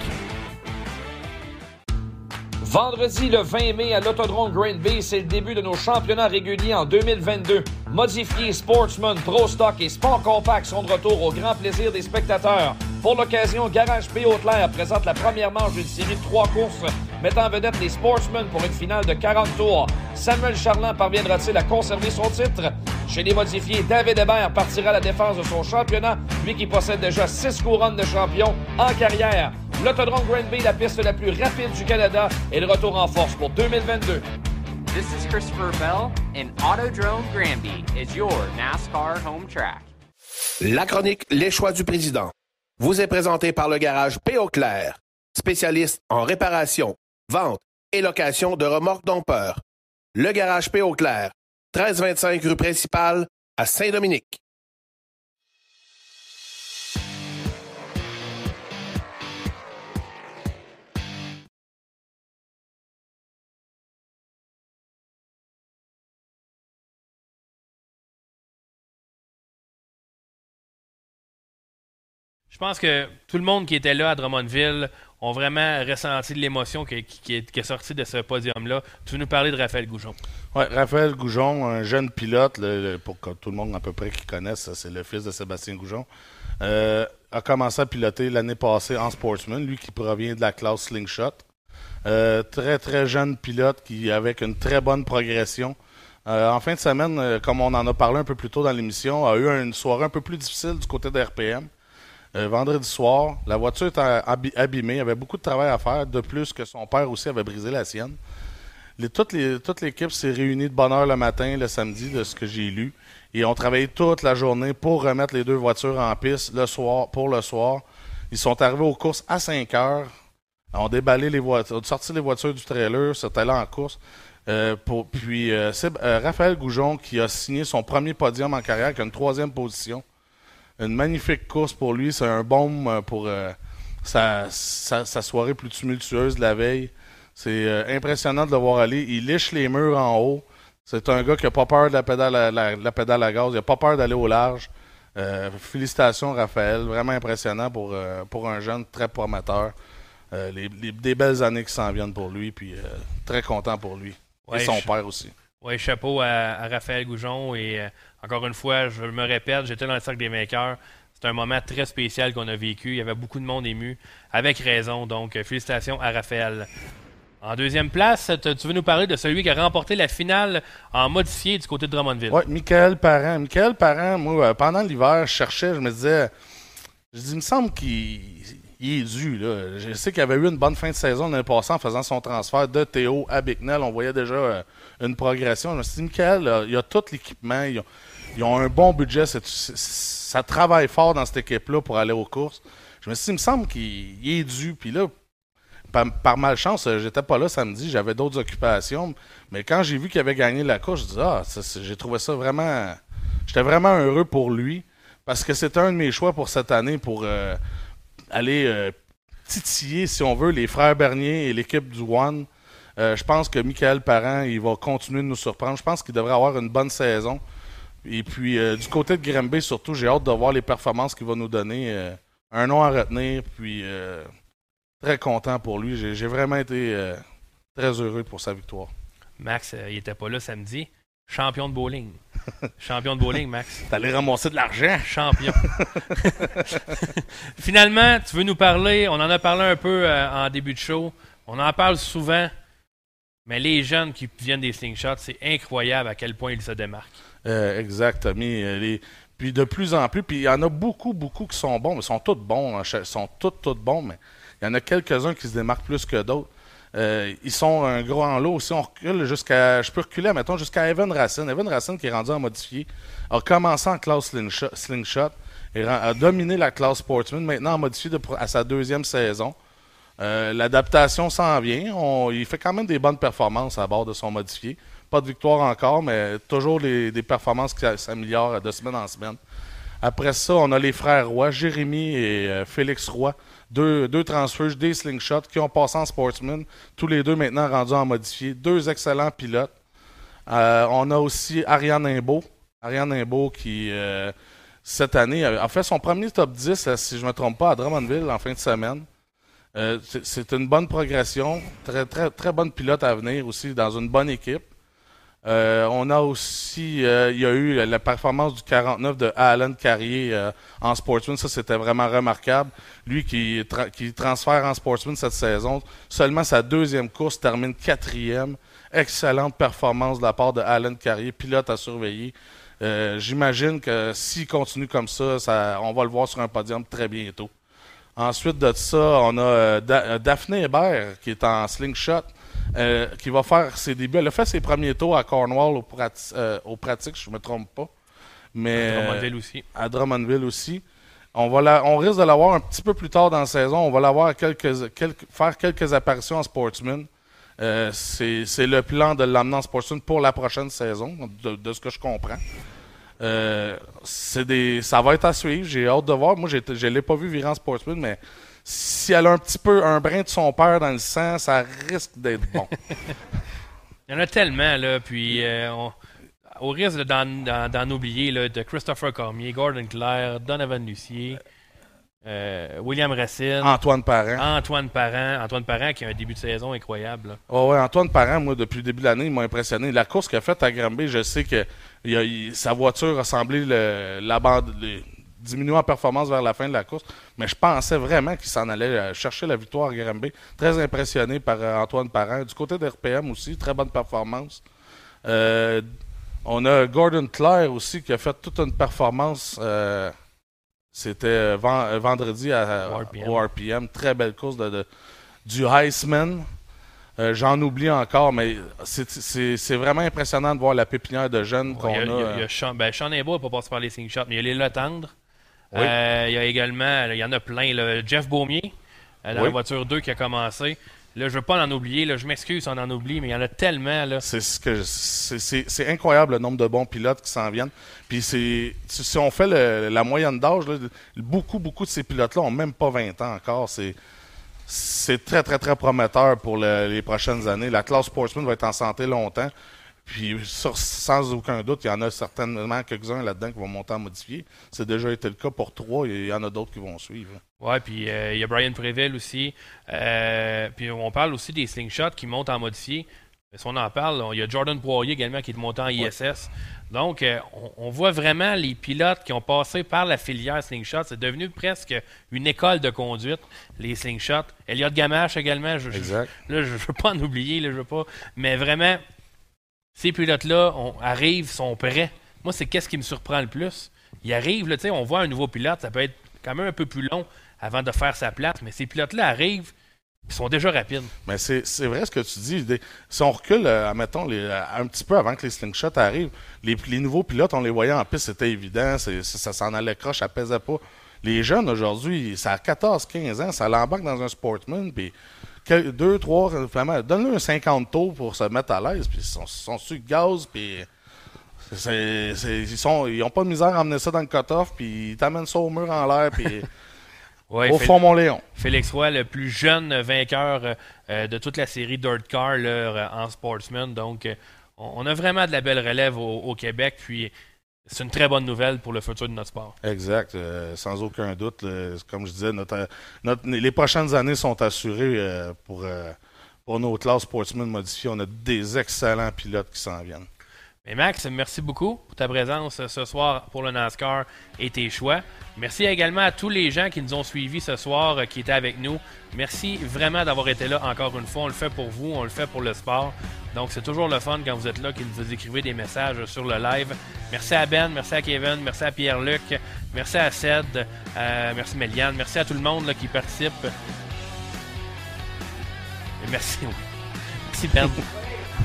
Vendredi le 20 mai à l'Autodrome Green Bay, c'est le début de nos championnats réguliers en 2022. Modifiés, Sportsman, Pro Stock et Sport Compact sont de retour au grand plaisir des spectateurs. Pour l'occasion, Garage P. Haute-Lair présente la première manche d'une série de trois courses mettant en vedette les Sportsmen pour une finale de 40 tours. Samuel Charland parviendra-t-il à conserver son titre? Chez les modifiés, David Hébert partira à la défense de son championnat, lui qui possède déjà six couronnes de champion en carrière. L'autodrome Grand Bay, la piste la plus rapide du Canada, est de retour en force pour 2022. This is Christopher Bell, and Autodrome Granby is your NASCAR home track. La chronique Les choix du président vous est présentée par le garage P. Clair, spécialiste en réparation, vente et location de remorques dompeurs. Le garage P. Clair, 1325 rue principale à Saint-Dominique. Pense que tout le monde qui était là à Drummondville ont vraiment ressenti l'émotion qui, est, sortie de ce podium-là. Tu veux nous parler de Raphaël Goujon? Oui, Raphaël Goujon, un jeune pilote, pour que tout le monde à peu près qui connaisse, c'est le fils de Sébastien Goujon, euh, a commencé à piloter l'année passée en Sportsman, lui qui provient de la classe Slingshot. Euh, très, très jeune pilote qui avec une très bonne progression. Euh, en fin de semaine, comme on en a parlé un peu plus tôt dans l'émission, a eu une soirée un peu plus difficile du côté de RPM. Euh, vendredi soir, la voiture était abîmée, il avait beaucoup de travail à faire, de plus que son père aussi avait brisé la sienne. Toute, l'équipe s'est réunie de bonne heure le matin, le samedi, de ce que j'ai lu. Et ont travaillé toute la journée pour remettre les deux voitures en piste le soir, pour le soir. Ils sont arrivés aux courses à 5 heures. ont déballé les voitures, sorti les voitures du trailer, c'était là en course. Euh, puis euh, Raphaël Goujon qui a signé son premier podium en carrière avec une troisième position. Une magnifique course pour lui. C'est un baume euh, pour euh, sa, sa- sa soirée plus tumultueuse de la veille. C'est euh, impressionnant de le voir aller. Il liche les murs en haut. C'est un gars qui n'a pas peur de la pédale à, la, la pédale à gaz. Il n'a pas peur d'aller au large. Euh, félicitations, Raphaël. Vraiment impressionnant pour, pour un jeune très prometteur. Les, les- des belles années qui s'en viennent pour lui. Puis très content pour lui. Ouais, Et son je- père aussi. Oui, chapeau à, à Raphaël Goujon. Et encore une fois, je me répète, j'étais dans le cercle des vainqueurs. C'est un moment très spécial qu'on a vécu. Il y avait beaucoup de monde ému, avec raison. Donc, euh, félicitations à Raphaël. En deuxième place, tu veux nous parler de celui qui a remporté la finale en modifié du côté de Drummondville? Oui, Michael Parent. Michael Parent, moi, euh, pendant l'hiver, je cherchais, je me disais, je dis, il me semble qu'il il est dû. Là. Je sais qu'il avait eu une bonne fin de saison l'année passée en faisant son transfert de Théo à Bicknell. On voyait déjà euh, une progression. Je me suis dit, Michael, euh, il a tout l'équipement. Ils ont un bon budget. ça travaille fort dans cette équipe-là pour aller aux courses. Je me suis dit, il me semble qu'il il est dû. Puis là, par, par malchance, euh, j'étais pas là samedi, j'avais d'autres occupations. Mais quand j'ai vu qu'il avait gagné la course, je dis ah, j'ai trouvé ça vraiment. J'étais vraiment heureux pour lui parce que c'était un de mes choix pour cette année pour euh, aller euh, titiller, si on veut, les frères Bernier et l'équipe du One. Je pense que Michael Parent, il va continuer de nous surprendre. Je pense qu'il devrait avoir une bonne saison. Et puis, euh, du côté de Grimby, surtout, j'ai hâte de voir les performances qu'il va nous donner. Euh, un nom à retenir. Puis, euh, très content pour lui. J'ai vraiment été très heureux pour sa victoire. Max, il était pas là samedi. Champion de bowling. Champion de bowling, Max. T'allais ramasser de l'argent? Champion. Finalement, tu veux nous parler, on en a parlé un peu en début de show, on en parle souvent, mais les jeunes qui viennent des slingshots, c'est incroyable à quel point ils se démarquent. Euh, exact, Tommy. Euh, Puis de plus en plus, puis il y en a beaucoup, beaucoup qui sont bons, mais sont tous bons, hein, sont tous, tous bons, mais il y en a quelques-uns qui se démarquent plus que d'autres. Euh, ils sont un gros en lot aussi. On recule jusqu'à. Je peux reculer, mettons, jusqu'à Evan Racine. Evan Racine, qui est rendu en modifié, a commencé en classe slingshot, et a dominé la classe Sportsman, maintenant en modifié à sa deuxième saison. L'adaptation s'en vient. Il fait quand même des bonnes performances à bord de son modifié. Pas de victoire encore, mais toujours des performances qui s'améliorent de semaine en semaine. Après ça, on a les frères Roy, Jérémy et euh, Félix Roy, deux, deux transfuges, des slingshots qui ont passé en sportsman, tous les deux maintenant rendus en modifié, deux excellents pilotes. Euh, on a aussi Ariane Imbeau, Ariane Imbeau qui, euh, cette année, a fait son premier top 10, euh, si je ne me trompe pas, à Drummondville en fin de semaine. C'est une bonne progression, très, très, très bonne pilote à venir aussi dans une bonne équipe. Euh, on a aussi, euh, il y a eu la performance du 49 de Alan Carrier euh, en sportsman. Ça, c'était vraiment remarquable. Lui qui, tra- qui transfère en sportsman cette saison, seulement sa deuxième course termine quatrième. Excellente performance de la part de Alan Carrier, pilote à surveiller. J'imagine que s'il continue comme ça, on va le voir sur un podium très bientôt. Ensuite de ça, on a Da- Daphné Hébert qui est en slingshot, euh, qui va faire ses débuts. Elle a fait ses premiers tours à Cornwall au, prati- euh, je ne me trompe pas. Mais, À Drummondville aussi. À Drummondville aussi. On, va la- on risque de l'avoir un petit peu plus tard dans la saison. On va l'avoir quelques, quelques- faire quelques apparitions en Sportsman. Euh, C'est le plan de l'amener en Sportsman pour la prochaine saison, de, de ce que je comprends. Euh, des, ça va être à suivre. J'ai hâte de voir. Moi, je ne l'ai pas vu virer en sportsman, mais si elle a un petit peu un brin de son père dans le sang, ça risque d'être bon. Il y en a tellement, là. Puis, euh, on- au risque de- d'en, oublier, là, de Christopher Cormier, Gordon Clare, Donovan Lucier, euh, William Racine, Antoine Parent. Antoine Parent. Antoine Parent qui a un début de saison incroyable. là. Oh ouais, Antoine Parent, moi, depuis le début de l'année, il m'a impressionné. La course qu'il a faite à Granby, je sais que il a- il- sa voiture a semblé le, la bande- le- diminuer en performance vers la fin de la course, mais je pensais vraiment qu'il s'en allait euh, chercher la victoire à Granby. Très impressionné par euh, Antoine Parent. Du côté de RPM aussi, très bonne performance. Euh, on a Gordon Clare aussi qui a fait toute une performance. euh, C'était ven- vendredi à, Au RPM. au RPM. Très belle course de, de- du Heisman. Euh, J'en oublie encore, mais c'est- vraiment impressionnant de voir la pépinière de jeunes qu'on a, il y a- Sean, ben, Sean n'a pas passé par les slingshots, mais il y a les Le Tendre. Oui. Euh, il y a également, il y en a plein. là, Jeff Beaumier, euh, dans Oui. la voiture 2 qui a commencé. Là, je veux pas en oublier. Là, je m'excuse si on en oublie, mais il y en a tellement. Là. C'est ce que je- c'est- c'est c'est incroyable le nombre de bons pilotes qui s'en viennent. Puis c'est si on fait le- la moyenne d'âge, là, beaucoup beaucoup de ces pilotes-là ont même pas 20 ans encore. C'est c'est très très très prometteur pour le- les prochaines années. La classe sportsman va être en santé longtemps. Puis sur- sans aucun doute, il y en a certainement quelques-uns là-dedans qui vont monter en modifié. C'est déjà été le cas pour trois et il y en a d'autres qui vont suivre. Ouais, puis euh, il y a Brian Préville aussi. Euh, puis on parle aussi des slingshots qui montent en modifié. Mais si on en parle, il y a Jordan Poirier également qui est monté en ISS. Donc, euh, on, on voit vraiment les pilotes qui ont passé par la filière slingshot. C'est devenu presque une école de conduite, les slingshots. Elliot Gamache également. Je, je- Exact. là, je ne veux pas en oublier. Là, je veux pas. Mais vraiment, ces pilotes-là arrivent, sont prêts. Moi, c'est qu'est-ce qui me surprend le plus? Ils arrivent, là, on voit un nouveau pilote, ça peut être quand même un peu plus long avant de faire sa place, mais ces pilotes-là arrivent, ils sont déjà rapides. Mais c'est vrai ce que tu dis. Si on recule, euh, admettons, euh, un petit peu avant que les slingshots arrivent, les, nouveaux pilotes, on les voyait en piste, c'était évident. ça s'en allait croche, ça pesait pas. Les jeunes aujourd'hui, ça a 14-15 ans, ça l'embarque dans un sportsman, puis quel- deux, trois, vraiment, donne-leur un 50 tours pour se mettre à l'aise, puis ils sont, sont sur le gaz, puis c'est- c'est- ils sont, ils ont pas de misère à emmener ça dans le cut-off, puis ils t'amènent ça au mur en l'air, puis Ouais, au Fél- fond, mon Léon. Félix Roy, le plus jeune vainqueur euh, de toute la série Dirt Car là, euh, en sportsman. Donc, euh, on on a vraiment de la belle relève au, au Québec. Puis, c'est une très bonne nouvelle pour le futur de notre sport. Exact, euh, sans aucun doute. comme je disais, notre, notre- les prochaines années sont assurées euh, pour, euh, pour nos classes sportsmen modifiées. On a des excellents pilotes qui s'en viennent. Mais Max, merci beaucoup pour ta présence ce soir pour le NASCAR et tes choix. Merci également à tous les gens qui nous ont suivis ce soir, euh, qui étaient avec nous. Merci vraiment d'avoir été là encore une fois. On le fait pour vous, on le fait pour le sport. Donc c'est toujours le fun quand vous êtes là, que vous écrivez des messages sur le live. Merci à Ben, merci à Kevin, merci à Pierre-Luc, merci à Ced, euh, merci Méliane, merci à tout le monde là, qui participe. Et merci, oui. Merci Ben.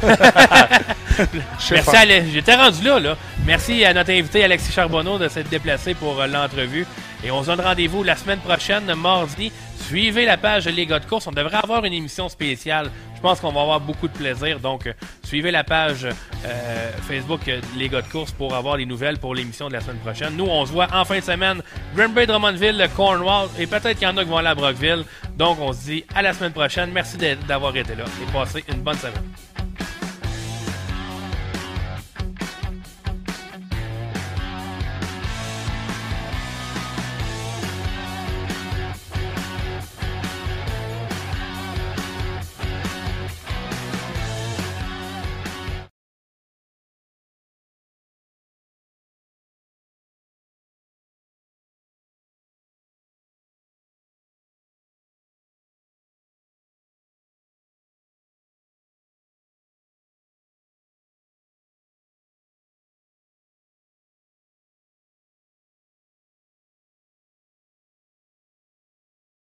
Merci à J'étais rendu là, là. Merci à notre invité Alexis Charbonneau de s'être déplacé pour euh, l'entrevue. Et on se donne rendez-vous la semaine prochaine, mardi. Suivez la page Les gars de course. On devrait avoir une émission spéciale. Je pense qu'on va avoir beaucoup de plaisir. Donc, euh, suivez la page euh, Facebook Les de course pour avoir les nouvelles pour l'émission de la semaine prochaine. Nous, on se voit en fin de semaine. Green Bay, Drummondville, Cornwall. Et peut-être qu'il y en a qui vont aller à Brockville. Donc, on se dit à la semaine prochaine. Merci d'avoir été là et passez une bonne semaine.